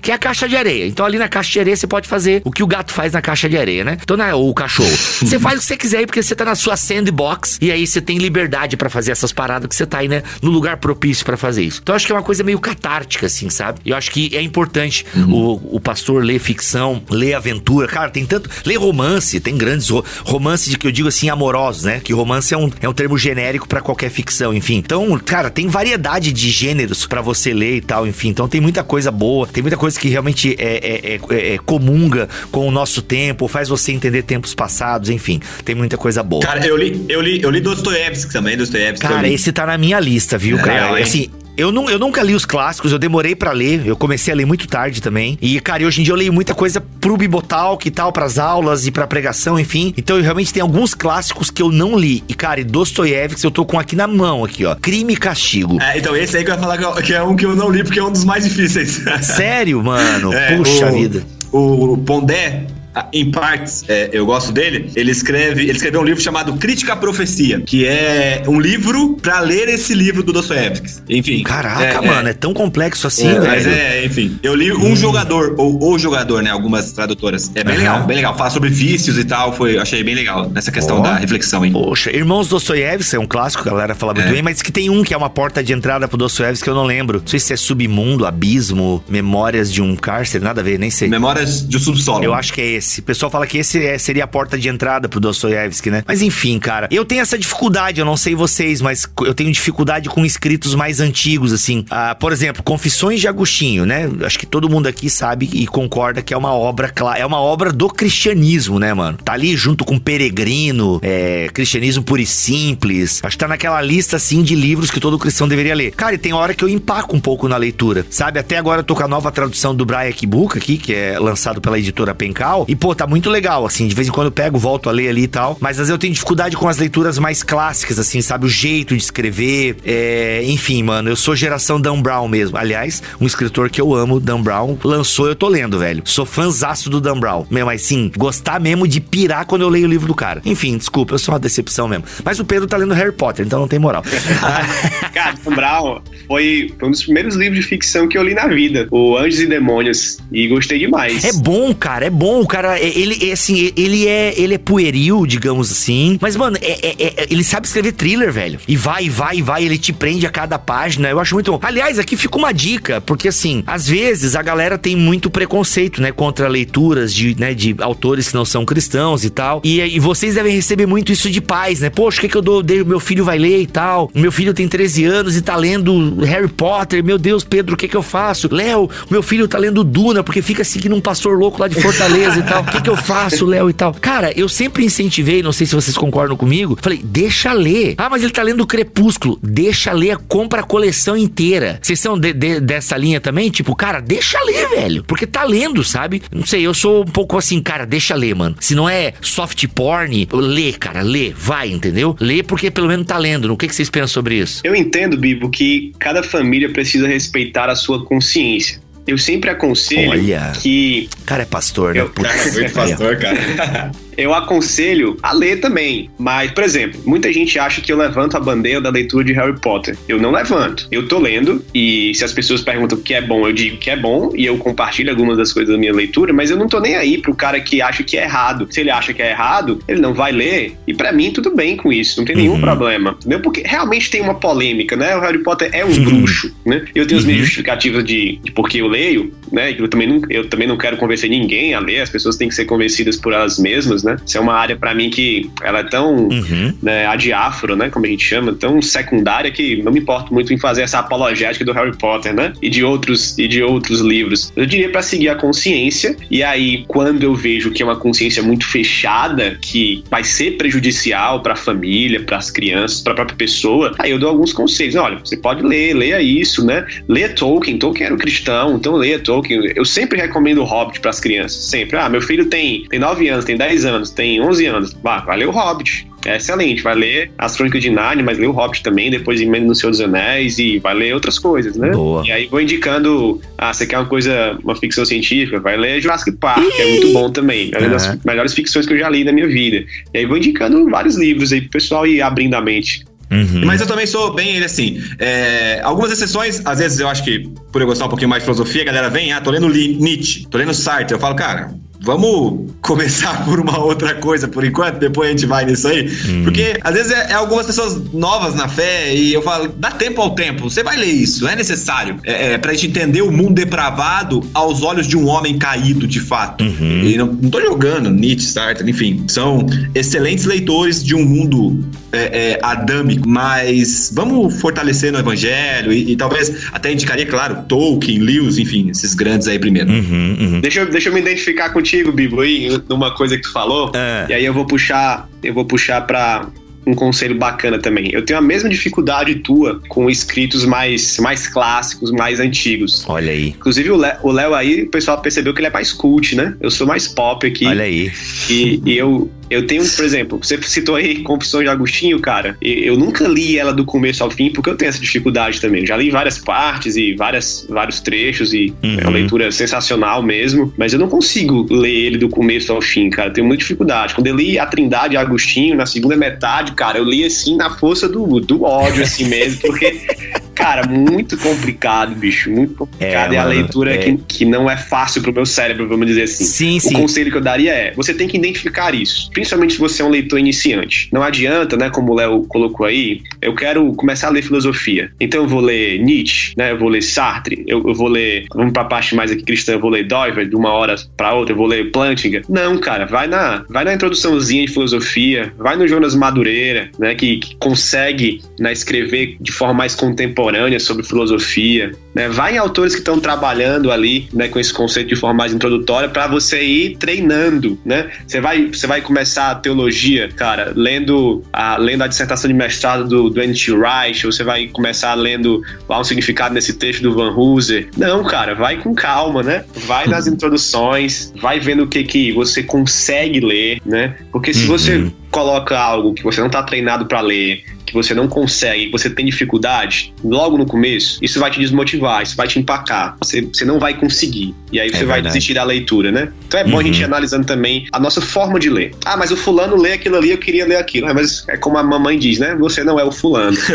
que é a caixa de areia. Então ali na caixa de areia você pode fazer o que o gato faz na caixa de areia, né? Então, na, ou o cachorro. Você faz o que você quiser aí porque você tá na sua sandbox e aí você tem liberdade para fazer essas paradas que você tá aí, né? No lugar propício para fazer isso. Então, acho que é uma coisa meio catártica, assim, sabe? Eu acho que é importante o, o pastor ler ficção, ler aventura. Cara, tem tanto. Ler romance, tem grandes ro romances de que eu digo assim, amorosos, né? Que romance é um, é um termo genérico para qualquer ficção, enfim. Então, cara, tem variedade de gêneros para você ler e tal, enfim. Então tem muita coisa boa, tem muita coisa que realmente é, é, é, é comunga com o nosso tempo, faz você entender tempos passados, enfim. Tem muita coisa boa. Cara, eu li, eu li, eu li Dostoiévski também, Dostoiévski. Cara, esse tá na minha lista, viu, É cara? legal, hein? assim, eu, não, eu nunca li os clássicos, eu demorei pra ler, eu comecei a ler muito tarde também. E, cara, hoje em dia eu leio muita coisa pro Bibotalk e tal, pras aulas e pra pregação, enfim. Então, eu realmente tem alguns clássicos que eu não li. E, cara, e Dostoiévski eu tô com aqui na mão, aqui, ó. Crime e Castigo. É, então esse aí que eu ia falar que é- é um que eu não li porque é um dos mais difíceis. Sério, mano? É, Puxa o- vida. O Pondé, em partes, é, eu gosto dele. Ele escreve, ele escreveu um livro chamado Crítica à Profecia, que é um livro pra ler esse livro do Dostoiévski. Enfim. Caraca, é, mano, é, é tão complexo assim, é, mas velho. é, enfim. Eu li um jogador, ou o jogador, né? Algumas tradutoras. É bem Aham. legal, bem legal. Fala sobre vícios e tal. Foi, achei bem legal nessa questão Ó. da reflexão aí. Poxa, Irmãos Dostoiévski é um clássico, galera fala muito É. bem, mas que tem um que é uma porta de entrada pro Dostoiévski que eu não lembro. Não sei se é Submundo, Abismo, Memórias de um Cárcere, nada a ver, nem sei. Memórias de um subsolo. Eu acho que é esse. O pessoal fala que esse é- seria a porta de entrada pro Dostoiévski, né? Mas enfim, cara. Eu tenho essa dificuldade, eu não sei vocês, mas eu tenho dificuldade com escritos mais antigos, assim. Ah, por exemplo, Confissões de Agostinho, né? Acho que todo mundo aqui sabe e concorda que é uma obra, é uma obra do cristianismo, né, mano? Tá ali junto com Peregrino, é, Cristianismo Puro e Simples. Acho que tá naquela lista, assim, de livros que todo cristão deveria ler. Cara, e tem hora que eu empaco um pouco na leitura, sabe? Até agora eu tô com a nova tradução do Brian Kibuka aqui, que é lançado pela editora Pencal. E, pô, tá muito legal, assim. De vez em quando eu pego, volto a ler ali e tal. Mas às vezes eu tenho dificuldade com as leituras mais clássicas, assim, sabe? O jeito de escrever. é, Enfim, mano, eu sou geração Dan Brown mesmo. Aliás, um escritor que eu amo, Dan Brown, lançou, eu tô lendo, velho. Sou fãzaço do Dan Brown. Mesmo assim, gostar mesmo de pirar quando eu leio o livro do cara. Enfim, desculpa, eu sou uma decepção mesmo. Mas o Pedro tá lendo Harry Potter, então não tem moral. Cara, Dan Brown foi, foi um dos primeiros livros de ficção que eu li na vida. O Anjos e Demônios. E gostei demais. É bom, cara, é bom. O cara, é- ele, é assim, ele é, ele é pueril, digamos assim. Mas, mano, é- é- é- ele sabe escrever thriller, velho. E vai, vai, vai, ele te prende a cada página. Eu acho muito bom. Aliás, aqui fica uma dica, porque assim, às vezes a galera tem muito preconceito, né, contra leituras de, né, de autores que não são cristãos e tal. E, e vocês devem receber muito isso de pais, né? Poxa, o que, que eu dou? Meu filho vai ler e tal. Meu filho tem 13 anos e tá lendo Harry Potter. Meu Deus, Pedro, o que, que eu faço? Léo, meu filho tá lendo Duna porque fica seguindo um pastor louco lá de Fortaleza tal. O que, que eu faço, Léo e tal? Cara, eu sempre incentivei, não sei se vocês concordam comigo. Falei, deixa ler. Ah, mas ele tá lendo o Crepúsculo. Deixa ler, compra a coleção inteira. Vocês são de, de, dessa linha também? Tipo, cara, deixa ler, velho. Porque tá lendo, sabe? Não sei, eu sou um pouco assim, cara, deixa ler, mano. Se não é soft porn, lê, cara, lê, vai, entendeu? Lê porque pelo menos tá lendo. O que, que vocês pensam sobre isso? Eu entendo, Bibo, que cada família precisa respeitar a sua consciência. Eu sempre aconselho Olha. que. Cara, é pastor, né? Eu- Cara, é muito pastor, cara. Eu aconselho a ler também. Mas, por exemplo, muita gente acha que eu levanto a bandeira da leitura de Harry Potter. Eu não levanto. Eu tô lendo e se as pessoas perguntam o que é bom, eu digo que é bom e eu compartilho algumas das coisas da minha leitura, mas eu não tô nem aí pro cara que acha que é errado. Se ele acha que é errado, ele não vai ler. E pra mim, tudo bem com isso. Não tem nenhum Uhum. problema. Entendeu? Porque realmente tem uma polêmica, né? O Harry Potter é um bruxo, né? Eu tenho as minhas Uhum. justificativas de, de por que eu leio, né? Eu também, não, eu também não quero convencer ninguém a ler. As pessoas têm que ser convencidas por elas mesmas, né? Isso é uma área pra mim que ela é tão Uhum. né, adiáforo, né, como a gente chama, tão secundária que não me importo muito em fazer essa apologética do Harry Potter, né, e de outros e de outros livros. Eu diria pra seguir a consciência e aí quando eu vejo que é uma consciência muito fechada, que vai ser prejudicial pra família, pras crianças, pra própria pessoa, aí eu dou alguns conselhos. Olha, você pode ler, leia isso, né? Leia Tolkien, Tolkien era um cristão, então leia Tolkien. Eu sempre recomendo o Hobbit pras crianças, sempre. Ah, meu filho tem tem 9 anos, tem 10 anos, tem 11 anos. Vá, vai ler o Hobbit. É excelente, vai ler As Crônicas de Narnia, mas lê o Hobbit também, depois emenda no Senhor dos Anéis e vai ler outras coisas, né? Boa. E aí vou indicando, ah, você quer uma coisa, uma ficção científica, vai ler Jurassic Park, que é muito bom também. É uma das Aham. melhores ficções que eu já li na minha vida. E aí vou indicando vários livros aí pro pessoal ir abrindo a mente. Uhum. Mas eu também sou bem ele assim. é, algumas exceções, às vezes eu acho que, por eu gostar um pouquinho mais de filosofia, a galera vem, ah, tô lendo Nietzsche, tô lendo Sartre. Eu falo, cara, vamos começar por uma outra coisa por enquanto, depois a gente vai nisso aí. Porque às vezes é, é algumas pessoas novas na fé e eu falo, dá tempo ao tempo, você vai ler isso, é necessário. É, é pra gente entender o mundo depravado aos olhos de um homem caído de fato. Uhum. E não, não tô jogando Nietzsche, Sartre, enfim, são excelentes leitores de um mundo é, é, adâmico, mas vamos fortalecer no evangelho e, e talvez até indicaria, claro, Tolkien, Lewis, enfim, esses grandes aí primeiro. Uhum, uhum. Deixa eu, deixa eu me identificar contigo, Bibo, aí, numa coisa que tu falou. É. E aí eu vou puxar, eu vou puxar pra um conselho bacana também. Eu tenho a mesma dificuldade tua com escritos mais, mais clássicos, mais antigos. Olha aí. Inclusive o Léo aí, o pessoal percebeu que ele é mais cult, né? Eu sou mais pop aqui. Olha aí. E, e eu, eu tenho, por exemplo, você citou aí Confissões de Agostinho, cara. e Eu nunca li ela do começo ao fim, porque eu tenho essa dificuldade também. Já li várias partes e várias, vários trechos, e Uhum. é uma leitura sensacional mesmo. Mas eu não consigo ler ele do começo ao fim, cara. Eu tenho muita dificuldade. Quando eu li A Trindade de Agostinho, na segunda metade, cara, eu li assim na força do, do ódio, assim mesmo, porque. Cara, muito complicado, bicho. Muito complicado. É, É, a leitura é. Que, que não é fácil pro meu cérebro, vamos dizer assim. Sim, O sim. conselho que eu daria é: você tem que identificar isso, principalmente se você é um leitor iniciante. Não adianta, né, como o Léo colocou aí, eu quero começar a ler filosofia. Então eu vou ler Nietzsche, né, eu vou ler Sartre, eu, eu vou ler, vamos pra parte mais aqui cristã, eu vou ler Doiver de uma hora pra outra, eu vou ler Plantinga. Não, cara, vai na, vai na introduçãozinha de filosofia, vai no Jonas Madureira, né, que, que consegue né, escrever de forma mais contemporânea sobre filosofia, né, vai em autores que estão trabalhando ali, né, com esse conceito de forma mais introdutória para você ir treinando, né? Você vai, você vai começar a teologia, cara, lendo a, lendo a dissertação de mestrado do, do N.T. Reich, você vai começar lendo lá um significado nesse texto do Van Hooser. Não, cara, vai com calma, né? Vai nas introduções, vai vendo o que que você consegue ler, né? Porque se você Uhum. coloca algo que você não tá treinado para ler, que você não consegue, que você tem dificuldade, logo no começo, isso vai te desmotivar, isso vai te empacar. Você, você não vai conseguir. E aí você vai verdade. desistir da leitura, né? Então é bom a gente ir Uhum. analisando também a nossa forma de ler. Ah, mas o fulano lê aquilo ali, eu queria ler aquilo. Ah, mas é como a mamãe diz, né? Você não é o fulano.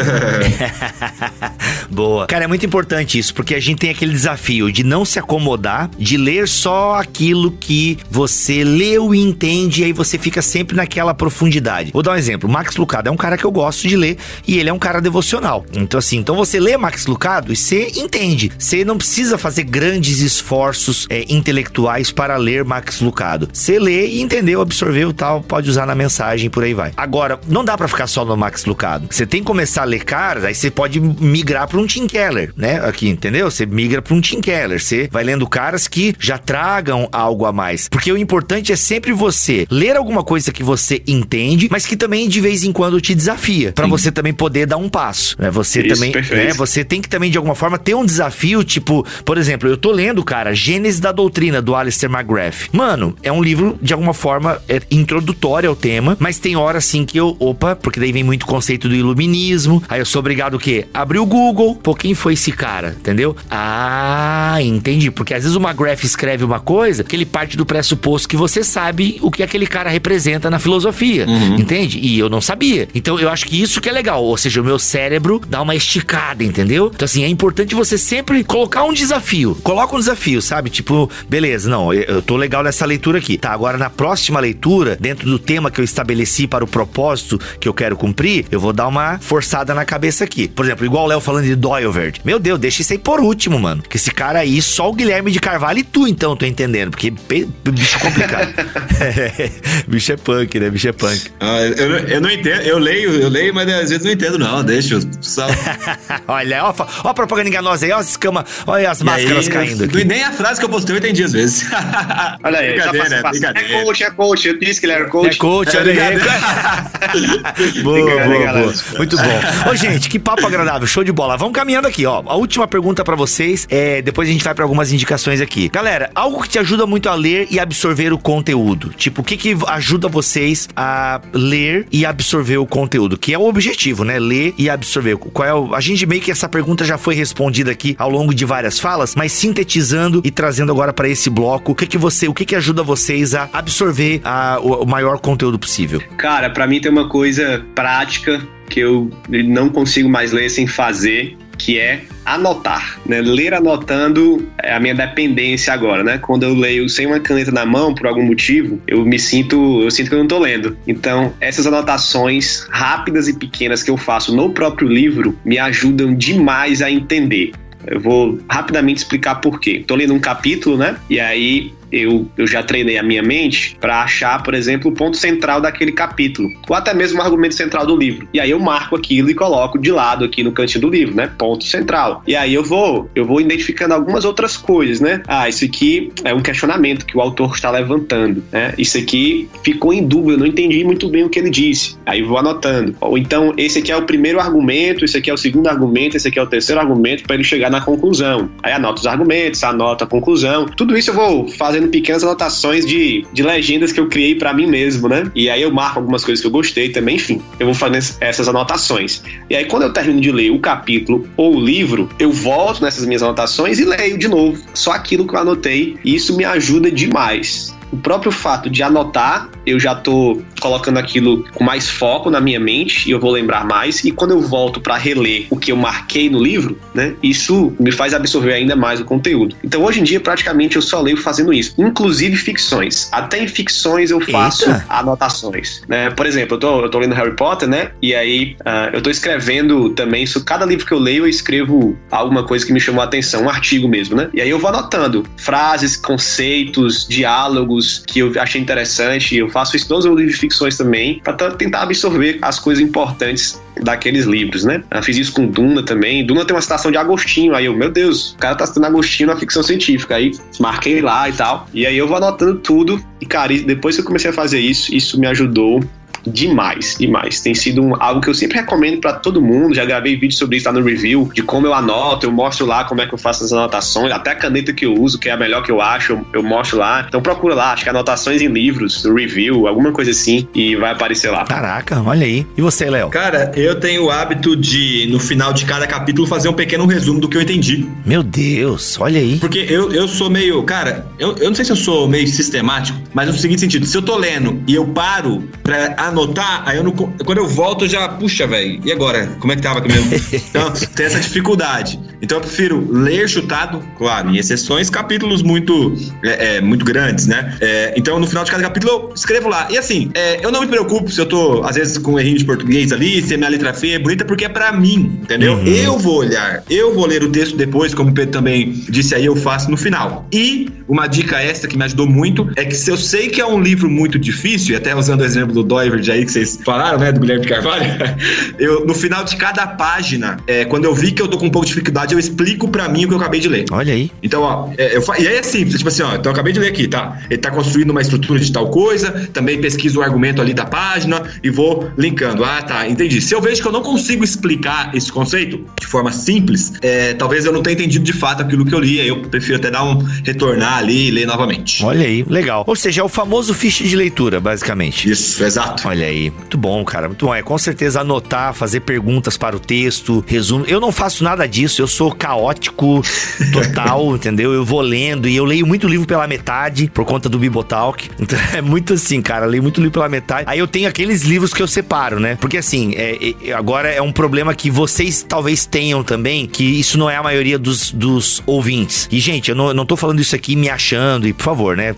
Boa. Cara, é muito importante isso, porque a gente tem aquele desafio de não se acomodar, de ler só aquilo que você leu e entende, e aí você fica sempre naquela profundidade. Vou dar um exemplo. Max Lucado é um cara que eu gosto de ler. E ele é um cara devocional. Então, assim, então você lê Max Lucado e você entende. Você não precisa fazer grandes esforços é, intelectuais para ler Max Lucado. Você lê e entendeu, absorveu tal, pode usar na mensagem por aí vai. Agora, não dá para ficar só no Max Lucado. Você tem que começar a ler caras, aí você pode migrar para um Tim Keller, né? Aqui, entendeu? Você migra para um Tim Keller. Você vai lendo caras que já tragam algo a mais. Porque o importante é sempre você ler alguma coisa que você entende, mas que também de vez em quando te desafia, você também poder dar um passo. Né? Você Isso, também, né? Você tem que também de alguma forma ter um desafio, tipo, por exemplo, eu tô lendo, cara, Gênesis da Doutrina do Alistair McGrath. Mano, é um livro de alguma forma é introdutório ao tema, mas tem hora assim que eu, opa, porque daí vem muito conceito do iluminismo. Aí eu sou obrigado o quê? Abrir o Google. Pô, quem foi esse cara? Entendeu? Ah, entendi. Porque às vezes o McGrath escreve uma coisa que ele parte do pressuposto que você sabe o que aquele cara representa na filosofia. Uhum. Entende? E eu não sabia. Então eu acho que isso que é legal. Ou seja, o meu cérebro dá uma esticada, entendeu? Então, assim, é importante você sempre colocar um desafio. Coloca um desafio, sabe? Tipo, beleza, não, eu tô legal nessa leitura aqui. Tá, agora na próxima leitura, dentro do tema que eu estabeleci para o propósito que eu quero cumprir, eu vou dar uma forçada na cabeça aqui. Por exemplo, igual o Léo falando de Doyle Meu Deus, deixa isso aí por último, mano. Que esse cara aí, só o Guilherme de Carvalho e tu, então, tô entendendo. Porque bicho é complicado. bicho é punk, né? Bicho é punk. Ah, eu, eu não entendo, eu leio, eu leio, mas às vezes não entendo, não. Deixa. Só... olha, ó, ó a propaganda enganosa aí, ó as escamas, olha as máscaras aí, caindo aqui. Nem a frase que eu postei eu entendi às vezes. olha aí, brincadeira, passa, brincadeira. É coach, é coach. Eu disse que ele era coach. É coach, é, olha aí. boa, boa, boa. Muito bom. Ô, gente, que papo agradável, show de bola. Vamos caminhando aqui, ó. A última pergunta para vocês, é, depois a gente vai para algumas indicações aqui. Galera, algo que te ajuda muito a ler e absorver o conteúdo. Tipo, o que que ajuda vocês a ler e absorver o conteúdo? Que é o objetivo, né? Ler e absorver. Qual é o... A gente meio que essa pergunta já foi respondida aqui ao longo de várias falas, mas sintetizando e trazendo agora para esse bloco, o que que você, o que que ajuda vocês a absorver a, o, o maior conteúdo possível? Cara, para mim tem uma coisa prática que eu não consigo mais ler sem fazer, que é anotar, né? Ler anotando é a minha dependência agora, né? Quando eu leio sem uma caneta na mão por algum motivo, eu me sinto, eu sinto que eu não estou lendo. Então, essas anotações rápidas e pequenas que eu faço no próprio livro me ajudam demais a entender. Eu vou rapidamente explicar por quê. Estou lendo um capítulo, né? E aí eu, eu já treinei a minha mente para achar, por exemplo, o ponto central daquele capítulo, ou até mesmo o argumento central do livro. E aí eu marco aquilo e coloco de lado aqui no cantinho do livro, né? Ponto central. E aí eu vou, eu vou identificando algumas outras coisas, né? Ah, isso aqui é um questionamento que o autor está levantando, né? Isso aqui ficou em dúvida, eu não entendi muito bem o que ele disse. Aí vou anotando. Ou então, esse aqui é o primeiro argumento, esse aqui é o segundo argumento, esse aqui é o terceiro argumento para ele chegar na conclusão. Aí anoto os argumentos, anoto a conclusão. Tudo isso eu vou fazendo fazendo pequenas anotações de, de legendas que eu criei para mim mesmo, né? E aí eu marco algumas coisas que eu gostei também, enfim. Eu vou fazendo essas anotações. E aí quando eu termino de ler o capítulo ou o livro, eu volto nessas minhas anotações e leio de novo só aquilo que eu anotei. E isso me ajuda demais o próprio fato de anotar, eu já tô colocando aquilo com mais foco na minha mente e eu vou lembrar mais. E quando eu volto para reler o que eu marquei no livro, né, isso me faz absorver ainda mais o conteúdo. Então hoje em dia, praticamente, eu só leio fazendo isso, inclusive ficções. Até em ficções eu faço Eita. anotações. Né? Por exemplo, eu tô, eu tô lendo Harry Potter, né? E aí uh, eu tô escrevendo também. Isso, cada livro que eu leio, eu escrevo alguma coisa que me chamou a atenção, um artigo mesmo, né? E aí eu vou anotando frases, conceitos, diálogos que eu achei interessante. Eu faço isso todos os livros de ficções também, para tentar absorver as coisas importantes daqueles livros, né? Eu fiz isso com Duna também. Duna tem uma citação de Agostinho. Aí eu, meu Deus, o cara tá citando Agostinho na ficção científica. Aí marquei lá e tal. E aí eu vou anotando tudo. E, cara, depois que eu comecei a fazer isso, isso me ajudou demais, demais. Tem sido um, algo que eu sempre recomendo para todo mundo. Já gravei vídeo sobre isso lá no review, de como eu anoto, eu mostro lá como é que eu faço as anotações, até a caneta que eu uso, que é a melhor que eu acho, eu, eu mostro lá. Então procura lá, acho que anotações em livros, review, alguma coisa assim, e vai aparecer lá. Caraca, olha aí. E você, Léo? Cara, eu tenho o hábito de, no final de cada capítulo, fazer um pequeno resumo do que eu entendi. Meu Deus, olha aí. Porque eu, eu sou meio, cara, eu, eu não sei se eu sou meio sistemático, mas no seguinte sentido, se eu tô lendo e eu paro pra anotar, aí eu não, quando eu volto eu já, puxa, velho, e agora? Como é que tava aqui mesmo? então, tem essa dificuldade. Então eu prefiro ler chutado, claro, em exceções, capítulos muito, é, é, muito grandes, né? É, então no final de cada capítulo eu escrevo lá. E assim, é, eu não me preocupo se eu tô, às vezes, com um errinho de português ali, se a minha letra feia é bonita, porque é pra mim, entendeu? Uhum. Eu vou olhar, eu vou ler o texto depois, como o Pedro também disse aí, eu faço no final. E uma dica extra que me ajudou muito é que se eu sei que é um livro muito difícil, e até usando o exemplo do Doiverd aí que vocês falaram, né, do Guilherme Carvalho, eu no final de cada página, é, quando eu vi que eu tô com um pouco de dificuldade, eu explico para mim o que eu acabei de ler. Olha aí. Então, ó, é, eu, e aí é simples, tipo assim, ó, então eu acabei de ler aqui, tá? Ele tá construindo uma estrutura de tal coisa, também pesquiso o argumento ali da página e vou linkando. Ah, tá, entendi. Se eu vejo que eu não consigo explicar esse conceito de forma simples, é, talvez eu não tenha entendido de fato aquilo que eu li, aí eu prefiro até dar um retornar ali e ler novamente. Olha aí, legal. Ou seja, é o famoso ficha de leitura, basicamente. Isso, exato. Olha aí, muito bom, cara, muito bom. É com certeza anotar, fazer perguntas para o texto, resumo. Eu não faço nada disso, eu sou caótico total, entendeu? Eu vou lendo e eu leio muito livro pela metade por conta do Bibotalk. Então é muito assim, cara, eu leio muito livro pela metade. Aí eu tenho aqueles livros que eu separo, né? Porque assim, é, é, agora é um problema que vocês talvez tenham também, que isso não é a maioria dos, dos ouvintes. E, gente, eu não, eu não tô falando isso aqui me achando, e por favor, né?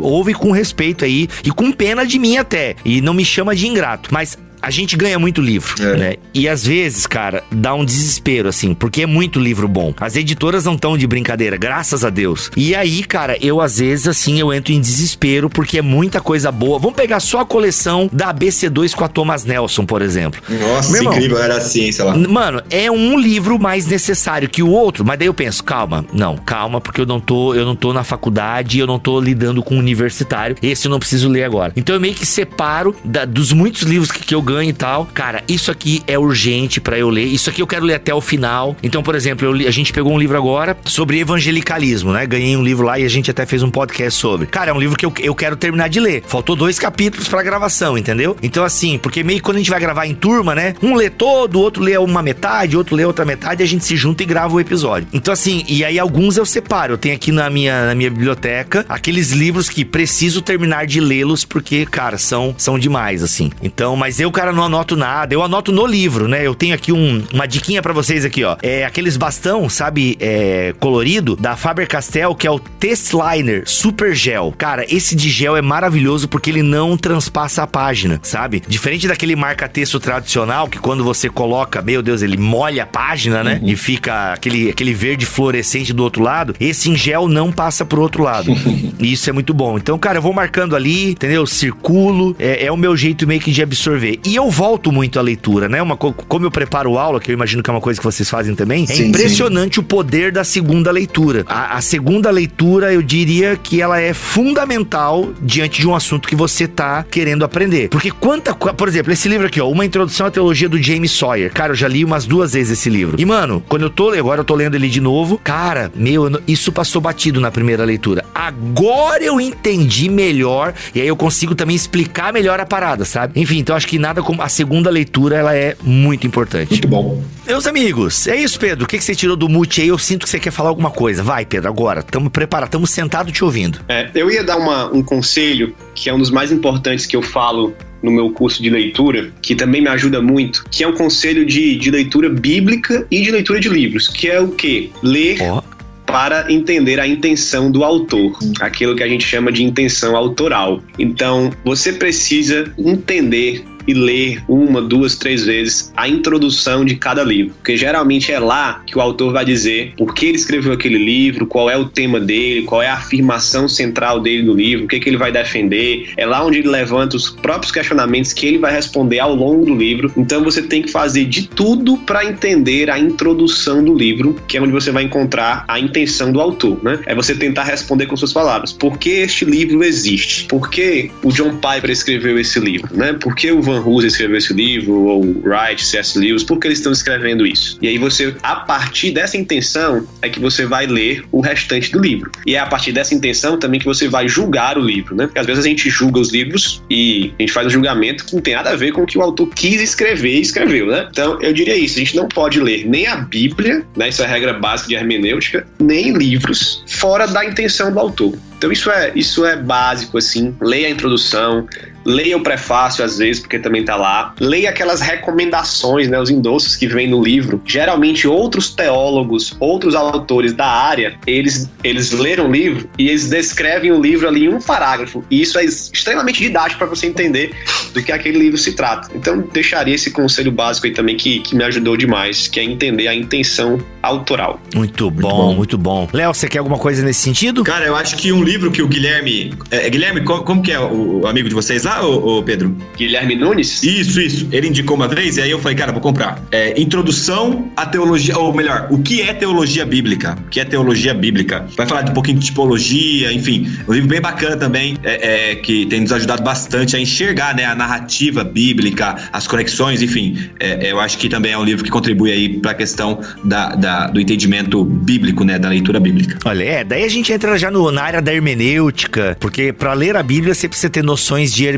Ouve com respeito aí e com pena de mim até. E não me chama de ingrato. Mas a gente ganha muito livro, é. né? E às vezes, cara, dá um desespero, assim, porque é muito livro bom. As editoras não estão de brincadeira, graças a Deus. E aí, cara, eu às vezes, assim, eu entro em desespero porque é muita coisa boa. Vamos pegar só a coleção da ABC2 com a Thomas Nelson, por exemplo. Nossa, Meu irmão, incrível, era assim, sei lá. Mano, é um livro mais necessário que o outro, mas daí eu penso, calma, não, calma, porque eu não tô, eu não tô na faculdade, eu não tô lidando com um universitário, esse eu não preciso ler agora. Então eu meio que separo da, dos muitos livros que, que eu ganho e tal. Cara, isso aqui é urgente para eu ler. Isso aqui eu quero ler até o final. Então, por exemplo, li, a gente pegou um livro agora sobre evangelicalismo, né? Ganhei um livro lá e a gente até fez um podcast sobre. Cara, é um livro que eu, eu quero terminar de ler. Faltou dois capítulos pra gravação, entendeu? Então, assim, porque meio que quando a gente vai gravar em turma, né? Um lê todo, outro lê uma metade, outro lê outra metade, a gente se junta e grava o episódio. Então, assim, e aí alguns eu separo. Eu tenho aqui na minha, na minha biblioteca aqueles livros que preciso terminar de lê-los porque, cara, são, são demais, assim. Então, mas eu, cara, não anoto nada. Eu anoto no livro, né? Eu tenho aqui um, uma diquinha para vocês aqui, ó. É aqueles bastão, sabe, é, colorido da Faber-Castell, que é o Testliner Super Gel. Cara, esse de gel é maravilhoso porque ele não transpassa a página, sabe? Diferente daquele marca-texto tradicional que quando você coloca, meu Deus, ele molha a página, né? Uhum. E fica aquele, aquele verde fluorescente do outro lado. Esse em gel não passa pro outro lado. e isso é muito bom. Então, cara, eu vou marcando ali, entendeu? Circulo. É, é o meu jeito meio que de absorver. E eu volto muito à leitura, né? Uma, como eu preparo aula, que eu imagino que é uma coisa que vocês fazem também, é sim, é impressionante sim. o poder da segunda leitura. A, a, segunda leitura, eu diria que ela é fundamental diante de um assunto que você tá querendo aprender. Porque quanta. Por exemplo, esse livro aqui, ó, Uma Introdução à Teologia do James Sawyer. Cara, eu já li umas duas vezes esse livro. E, mano, quando eu tô. Agora eu tô lendo ele de novo. Cara, meu, isso passou batido na primeira leitura. Agora eu entendi melhor. E aí eu consigo também explicar melhor a parada, sabe? Enfim, então acho que nada como a segunda leitura ela é muito importante. Muito bom. Meus amigos, é isso, Pedro. O que, que você tirou do mute aí? Eu sinto que você quer falar alguma coisa. Vai, Pedro, agora. Estamos preparados, estamos sentados te ouvindo. É, eu ia dar uma, um conselho, que é um dos mais importantes que eu falo no meu curso de leitura, que também me ajuda muito, que é um conselho de, de leitura bíblica e de leitura de livros, que é o quê? Ler oh para entender a intenção do autor, aquilo que a gente chama de intenção autoral. Então, você precisa entender e ler uma, duas, três vezes a introdução de cada livro, porque geralmente é lá que o autor vai dizer por que ele escreveu aquele livro, qual é o tema dele, qual é a afirmação central dele no livro, o que, que ele vai defender. É lá onde ele levanta os próprios questionamentos que ele vai responder ao longo do livro. Então você tem que fazer de tudo para entender a introdução do livro, que é onde você vai encontrar a intenção do autor, né? É você tentar responder com suas palavras. Por que este livro existe? Por que o John Piper escreveu esse livro, né? Por que o Van Van Hoosen escreveu esse livro, ou Wright, C.S. Lewis, por que eles estão escrevendo isso? E aí você, a partir dessa intenção, é que você vai ler o restante do livro. E é a partir dessa intenção também que você vai julgar o livro, né? Porque às vezes a gente julga os livros e a gente faz um julgamento que não tem nada a ver com o que o autor quis escrever e escreveu, né? Então, eu diria isso, a gente não pode ler nem a Bíblia, né? Isso é a regra básica de hermenêutica, nem livros fora da intenção do autor. Então isso é, isso é básico, assim. Leia a introdução, Leia o prefácio às vezes, porque também tá lá. Leia aquelas recomendações, né, os endossos que vem no livro. Geralmente outros teólogos, outros autores da área, eles eles leram o livro e eles descrevem o livro ali em um parágrafo. E isso é extremamente didático para você entender do que aquele livro se trata. Então, deixaria esse conselho básico aí também que, que me ajudou demais, que é entender a intenção autoral. Muito bom, muito bom. Léo, você quer alguma coisa nesse sentido? Cara, eu acho que um livro que o Guilherme. É, Guilherme, como, como, que é o, o, amigo de vocês lá, ô, ô, Pedro? Guilherme Nunes? Isso, isso. Ele indicou uma vez e aí eu falei, cara, vou comprar. É, Introdução à Teologia, ou melhor, o que é teologia bíblica? O que é teologia bíblica? Vai falar de um pouquinho de tipologia, enfim. Um livro bem bacana também, é, é, que tem nos ajudado bastante a enxergar né, a narrativa bíblica, as conexões, enfim. É, eu acho que também é um livro que contribui aí para a questão da, da, do entendimento bíblico, né, da leitura bíblica. Olha, é, daí a gente entra já no, na área da hermenêutica, porque para ler a Bíblia você precisa ter noções de hermenêutica,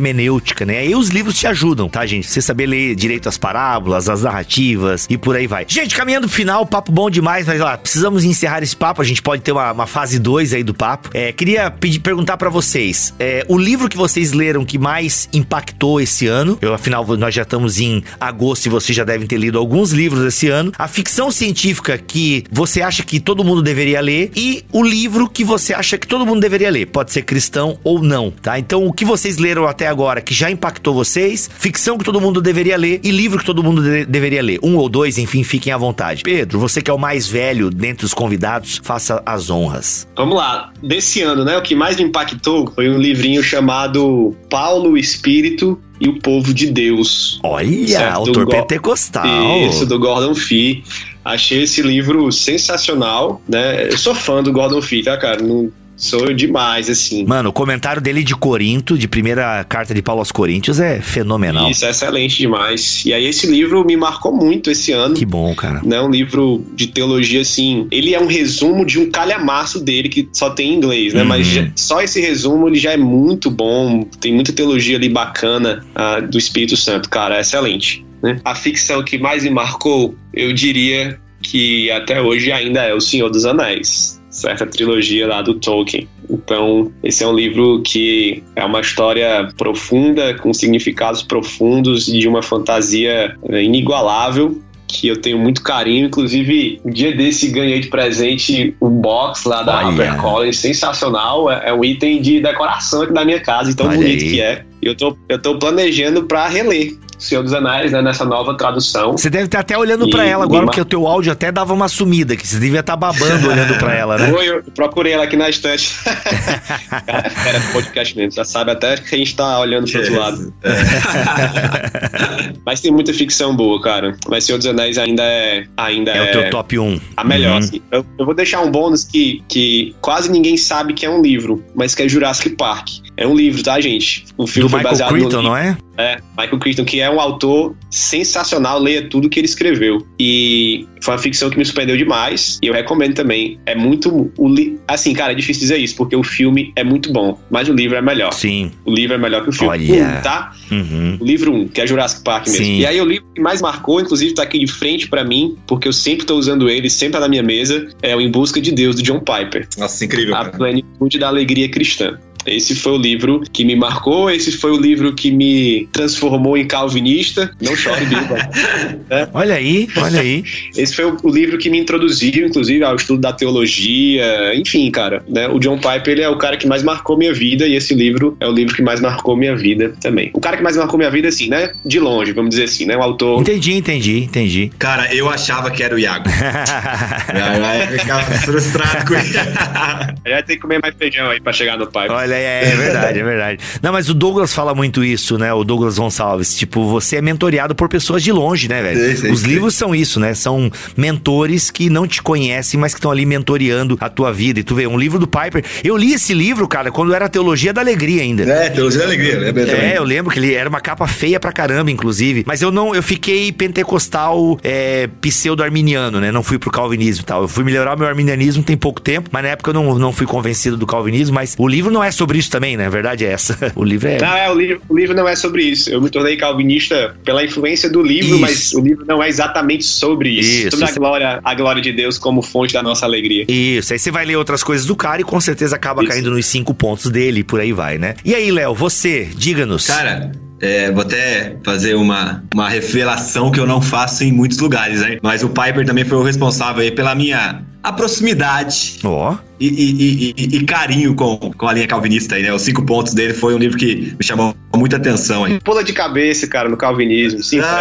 né? Aí os livros te ajudam, tá, gente? Você saber ler direito as parábolas, as narrativas e por aí vai. Gente, caminhando pro final, papo bom demais, mas ó, precisamos encerrar esse papo, a gente pode ter uma, uma fase 2 aí do papo. É, queria pedir, perguntar para vocês, é, o livro que vocês leram que mais impactou esse ano, eu, afinal nós já estamos em agosto e vocês já devem ter lido alguns livros esse ano, a ficção científica que você acha que todo mundo deveria ler e o livro que você acha que todo mundo deveria ler, pode ser cristão ou não, tá? Então o que vocês leram até agora que já impactou vocês, ficção que todo mundo deveria ler e livro que todo mundo de deveria ler, um ou dois, enfim, fiquem à vontade. Pedro, você que é o mais velho dentre os convidados, faça as honras. Vamos lá, desse ano, né, o que mais me impactou foi um livrinho chamado Paulo, Espírito e o Povo de Deus. Olha, certo? autor do pentecostal. Isso, do Gordon Fee. Achei esse livro sensacional, né? Eu sou fã do Gordon Fee, tá, cara? Não, Sou demais, assim. Mano, o comentário dele de Corinto, de primeira carta de Paulo aos Coríntios, é fenomenal. Isso, é excelente demais. E aí, esse livro me marcou muito esse ano. Que bom, cara. Né, um livro de teologia, assim. Ele é um resumo de um calhamaço dele, que só tem em inglês, né? Uhum. Mas já, só esse resumo ele já é muito bom. Tem muita teologia ali bacana uh, do Espírito Santo, cara. É excelente. Né? A ficção que mais me marcou, eu diria que até hoje ainda é O Senhor dos Anéis certa trilogia lá do Tolkien. Então, esse é um livro que é uma história profunda, com significados profundos e de uma fantasia é, inigualável que eu tenho muito carinho. Inclusive, um dia desse ganhei de presente o box lá da HarperCollins, sensacional. É, é, um item de decoração aqui da minha casa, tão Olha bonito aí. que é. Eu tô, eu tô planejando para reler. Senhor dos Anéis, né, nessa nova tradução. Você deve estar até olhando para ela agora, porque o teu áudio até dava uma sumida, que você devia estar babando olhando para ela, né? Foi, eu procurei ela aqui na estante. Cara, era podcast mesmo, já sabe até que a gente tá olhando pro outro lado. Mas tem muita ficção boa, cara. Mas Senhor dos Anéis ainda é. Ainda é, é o teu top 1. A melhor, uhum. assim. Eu, eu, vou deixar um bônus que, que quase ninguém sabe que é um livro, mas que é Jurassic Park. É um livro, tá, gente? O filme Do foi Michael baseado Crichton, no. não é? É, Michael Crichton, que é um autor sensacional, leia tudo que ele escreveu. E foi uma ficção que me surpreendeu demais. E eu recomendo também. É muito. O li... Assim, cara, é difícil dizer isso, porque o filme é muito bom, mas o livro é melhor. Sim. O livro é melhor que o filme. Olha. Um, tá? Uhum. O livro 1, um, que é Jurassic Park mesmo. Sim. E aí o livro que mais marcou, inclusive, tá aqui de frente para mim, porque eu sempre tô usando ele, sempre tá na minha mesa, é o Em Busca de Deus, do John Piper. Nossa, incrível. A cara. plenitude da alegria cristã. Esse foi o livro que me marcou, esse foi o livro que me transformou em calvinista. Não chore, Bíblia. é. Olha aí, olha aí. Esse foi o livro que me introduziu, inclusive, ao estudo da teologia. Enfim, cara, né? O John Piper ele é o cara que mais marcou minha vida e esse livro é o livro que mais marcou minha vida também. O cara que mais marcou minha vida, assim, né? De longe, vamos dizer assim, né? O autor. Entendi, entendi, entendi. Cara, eu achava que era o Iago. eu ficava frustrado com ele. Já tem que comer mais feijão aí pra chegar no Piper. Olha é, é verdade, é verdade. Não, mas o Douglas fala muito isso, né? O Douglas Gonçalves. Tipo, você é mentoreado por pessoas de longe, né, velho? Sim, sim, Os sim. livros são isso, né? São mentores que não te conhecem, mas que estão ali mentoreando a tua vida. E tu vê, um livro do Piper. Eu li esse livro, cara, quando era Teologia da Alegria ainda. É, Teologia da Alegria, né? É, eu lembro que ele era uma capa feia pra caramba, inclusive. Mas eu não, eu fiquei pentecostal é, pseudo-arminiano, né? Não fui pro calvinismo e tal. Eu fui melhorar meu arminianismo tem pouco tempo, mas na época eu não, não fui convencido do calvinismo. Mas o livro não é sobre sobre isso também, né? A verdade é essa. O livro é. Não, é, o livro, o livro não é sobre isso. Eu me tornei calvinista pela influência do livro, Isso. mas o livro não é exatamente sobre isso. Isso, sobre isso. a glória, a glória de Deus como fonte da nossa alegria. Isso, aí você vai ler outras coisas do cara e com certeza acaba Isso. caindo nos cinco pontos dele e por aí vai, né? E aí, Léo, você, diga-nos. Cara, é, vou até fazer uma, uma revelação que eu não faço em muitos lugares, né? Mas o Piper também foi o responsável aí pela minha a proximidade Ó, e, e- e- e carinho com, com a linha calvinista aí, né? Os cinco pontos dele foi um livro que me chamou muita atenção aí. Pula de cabeça, cara, no calvinismo. Sim,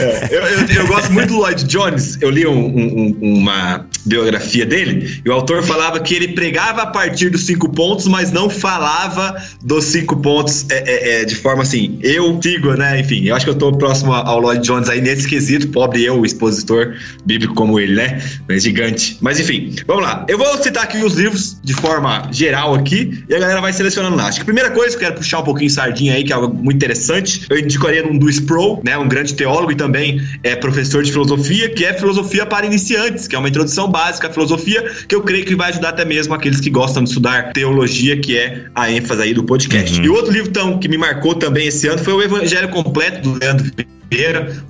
É, eu, eu- eu gosto muito do Lloyd Jones. Eu li um- um- uma biografia dele e o autor falava que ele pregava a partir dos cinco pontos, mas não falava dos cinco pontos é, é, é, de forma assim. Eu sigo, né? Enfim, eu acho que eu tô próximo ao Lloyd Jones aí nesse quesito. Pobre eu, expositor bíblico como ele, né? É gigante. Mas enfim, vamos lá. Eu vou citar aqui os livros de forma geral aqui e a galera vai selecionando lá. Acho que a primeira coisa que eu quero puxar um pouquinho sardinha aí, que é algo muito interessante, eu indicaria um do Sproul, né? Um grande teólogo e também é professor de filosofia, que é Filosofia para Iniciantes, que é uma introdução básica à filosofia, que eu creio que vai ajudar até mesmo aqueles que gostam de estudar teologia, que é a ênfase aí do podcast. E o outro livro então, que me marcou também esse ano foi o Evangelho Completo, do Leandro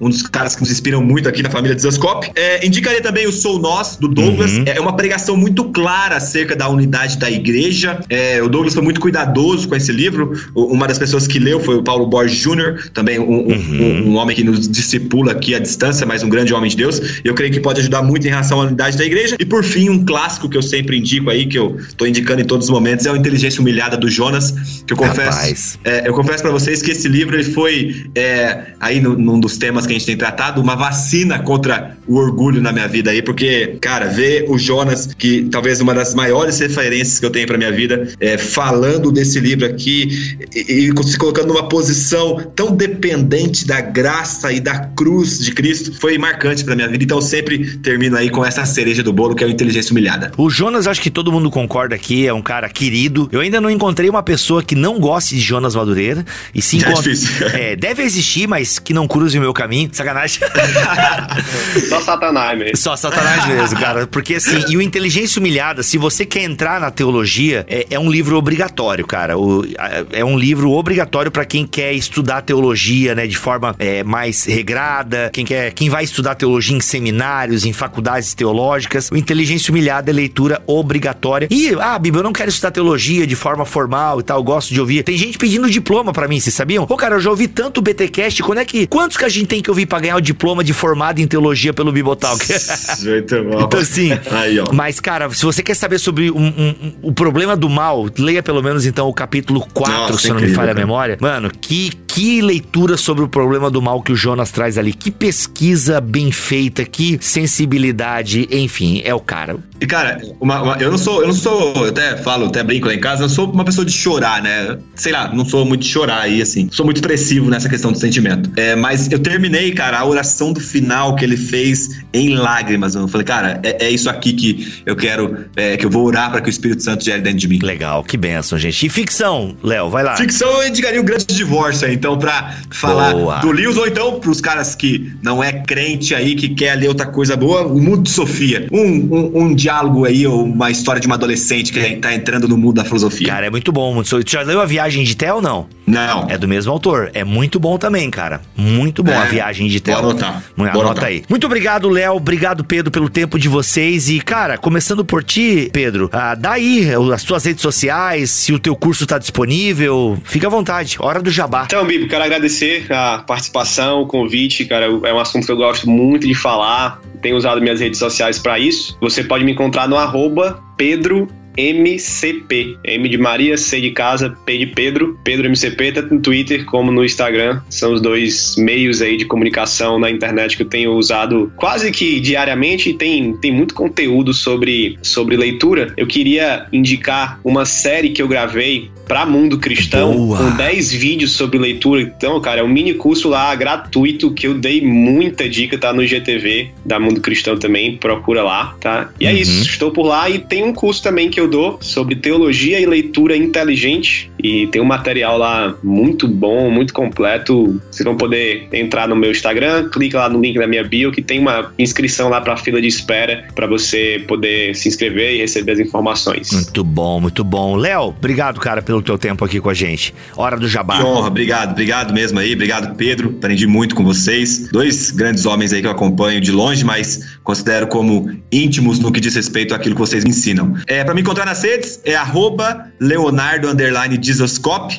Um dos caras que nos inspiram muito aqui na família Desascope. É, indicaria também o Sou Nós, do Douglas. Uhum. É uma pregação muito clara acerca da unidade da igreja. É, o Douglas foi muito cuidadoso com esse livro. O- Uma das pessoas que leu foi o Paulo Borges Jr., também um, um- um- um homem que nos discipula aqui à distância, mas um grande homem de Deus. Eu creio que pode ajudar muito em relação à unidade da igreja. E por fim, um clássico que eu sempre indico aí, que eu tô indicando em todos os momentos, é o Inteligência Humilhada do Jonas, que eu confesso. É, eu confesso pra vocês que esse livro ele foi é, aí no- num dos temas que a gente tem tratado, uma vacina contra o orgulho na minha vida aí, porque, cara, ver o Jonas, que talvez uma das maiores referências que eu tenho pra minha vida, é, falando desse livro aqui e, e se colocando numa posição tão dependente da graça e da cruz de Cristo, foi marcante pra minha vida. Então eu sempre termino aí com essa cereja do bolo, que é o Inteligência Humilhada. O Jonas, acho que todo mundo concorda aqui, é um cara querido. Eu ainda não encontrei uma pessoa que não goste de Jonas Madureira. E se É encontra. É, deve existir, mas que não cruze o meu caminho. Sacanagem. Só Satanás mesmo. Só Satanás mesmo, cara. Porque assim, e o Inteligência Humilhada, se você quer entrar na teologia, é, é um livro obrigatório, cara. O- é um livro obrigatório pra quem quer estudar teologia, né, de forma é, mais regrada, quem quer, quem vai estudar teologia em seminários, em faculdades teológicas. O Inteligência Humilhada é leitura obrigatória. E, ah, Bíblia, eu não quero estudar teologia de forma formal e tal, gosto de ouvir. Tem gente pedindo diploma pra mim, vocês sabiam? Pô, cara, eu já ouvi tanto BTcast, quando é que quantos que a gente tem que ouvir pra ganhar o diploma de formado em teologia pelo Bibotalk? Muito bom. Então, assim. Aí, ó. Mas, cara, se você quer saber sobre um- um- um- o problema do mal, leia pelo menos então o capítulo 4, Nossa, se eu não me falha a cara. memória. Mano, que, que leitura sobre o problema do mal que o Jonas traz ali. Que pesquisa bem feita, que sensibilidade, enfim, é o cara. E, cara, uma- uma- eu não sou, eu não sou, eu até falo, até brinco lá em casa, eu sou uma pessoa de chorar, né? Sei lá, não sou muito de chorar aí, assim. Sou muito expressivo nessa questão do sentimento. É, mas eu terminei, cara, a oração do final que ele fez em lágrimas. Eu falei, cara, é, é isso aqui que eu quero, é, que eu vou orar para que o Espírito Santo gere dentro de mim. Legal, que benção, gente. E ficção, Léo, vai lá. Ficção eu indicaria o grande divórcio aí, então, pra falar Boa. do Lewis, ou então pros caras que não é crente aí, que quer ler outra coisa boa, o mundo de Sofia. Um, um, um diálogo aí, ou uma história de uma adolescente que tá entrando no mundo da filosofia. Cara, é muito bom. muito- Tu já leu A Viagem de Theo ou não? não. É do mesmo autor. É muito bom também, cara. Muito bom É, a viagem de vou anotar, vou Anota anotar. aí. Muito obrigado, Léo. Obrigado, Pedro, pelo tempo de vocês. E, cara, começando por ti, Pedro, ah, dá aí as tuas redes sociais, se o teu curso tá disponível. Fica à vontade. Hora do jabá. Então, Bibo, quero agradecer a participação, o convite, cara. É um assunto que eu gosto muito de falar. Tenho usado minhas redes sociais para isso. Você pode me encontrar no arroba Pedro MCP. M de Maria, C de casa, P de Pedro. Pedro MCP, tanto no Twitter como no Instagram. São os dois meios aí de comunicação na internet que eu tenho usado quase que diariamente e tem, tem muito conteúdo sobre, sobre leitura. Eu queria indicar uma série que eu gravei para Mundo Cristão Boa. com 10 vídeos sobre leitura. Então, cara, é um mini curso lá gratuito que eu dei muita dica, tá no GTV da Mundo Cristão também, procura lá, tá? E é Uhum. isso, estou por lá e tem um curso também que eu sobre teologia e leitura inteligente e tem um material lá muito bom, muito completo. Vocês vão poder entrar no meu Instagram, clica lá no link da minha bio que tem uma inscrição lá para fila de espera para você poder se inscrever e receber as informações. Muito bom, muito bom. Léo, obrigado, cara, pelo teu tempo aqui com a gente. Hora do jabá. Que honra, obrigado, obrigado mesmo aí, obrigado Pedro, aprendi muito com vocês. Dois grandes homens aí que eu acompanho de longe, mas considero como íntimos no que diz respeito àquilo que vocês me ensinam. É, para me encontrar nas redes é arroba Leonardo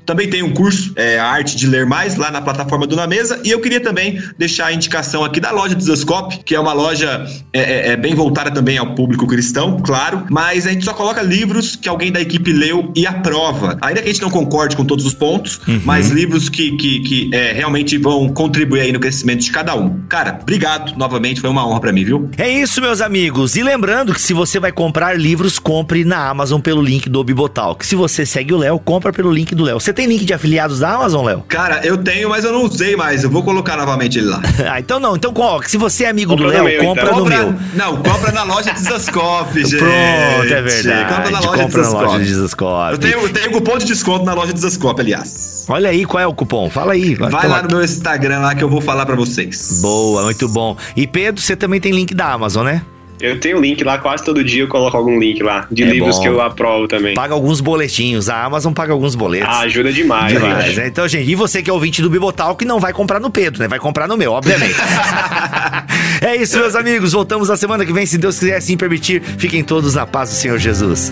Também tem um curso, é, a arte de ler mais, lá na plataforma do Na Mesa. E eu queria também deixar a indicação aqui da loja Disascope, que é uma loja é, é, é bem voltada também ao público cristão, claro, mas a gente só coloca livros que alguém da equipe leu e aprova. Ainda que a gente não concorde com todos os pontos, uhum. mas livros que, que, que é, realmente vão contribuir aí no crescimento de cada um. Cara, obrigado novamente, foi uma honra para mim, viu? É isso, meus amigos. E lembrando que se você vai comprar livros, compre na Amazon pelo link do Bibotalk. Se você segue o Léo, compra pelo link do Léo. Você tem link de afiliados da Amazon, Léo? Cara, eu tenho, mas eu não usei mais. Eu vou colocar novamente ele lá. ah, então não. Então, se você é amigo compra do Léo, compra então. no compra, meu. Não, compra na loja Desascope, gente. Pronto, é verdade. Compra na loja compra Desascope. Na loja Desascope. Eu tenho, eu tenho cupom de desconto na loja Desascope, aliás. Olha aí, qual é o cupom? Fala aí. Vai lá então, no meu Instagram lá que eu vou falar para vocês. Boa, muito bom. E Pedro, você também tem link da Amazon, né? Eu tenho link lá, quase todo dia eu coloco algum link lá, de é livros bom. que eu aprovo também. Paga alguns boletinhos, a Amazon paga alguns boletos. Ah, ajuda demais, demais né? Então, gente, e você que é ouvinte do Bibotal, que não vai comprar no Pedro, né? Vai comprar no meu, obviamente. é isso, meus amigos. Voltamos na semana que vem, se Deus quiser assim permitir. Fiquem todos na paz do Senhor Jesus.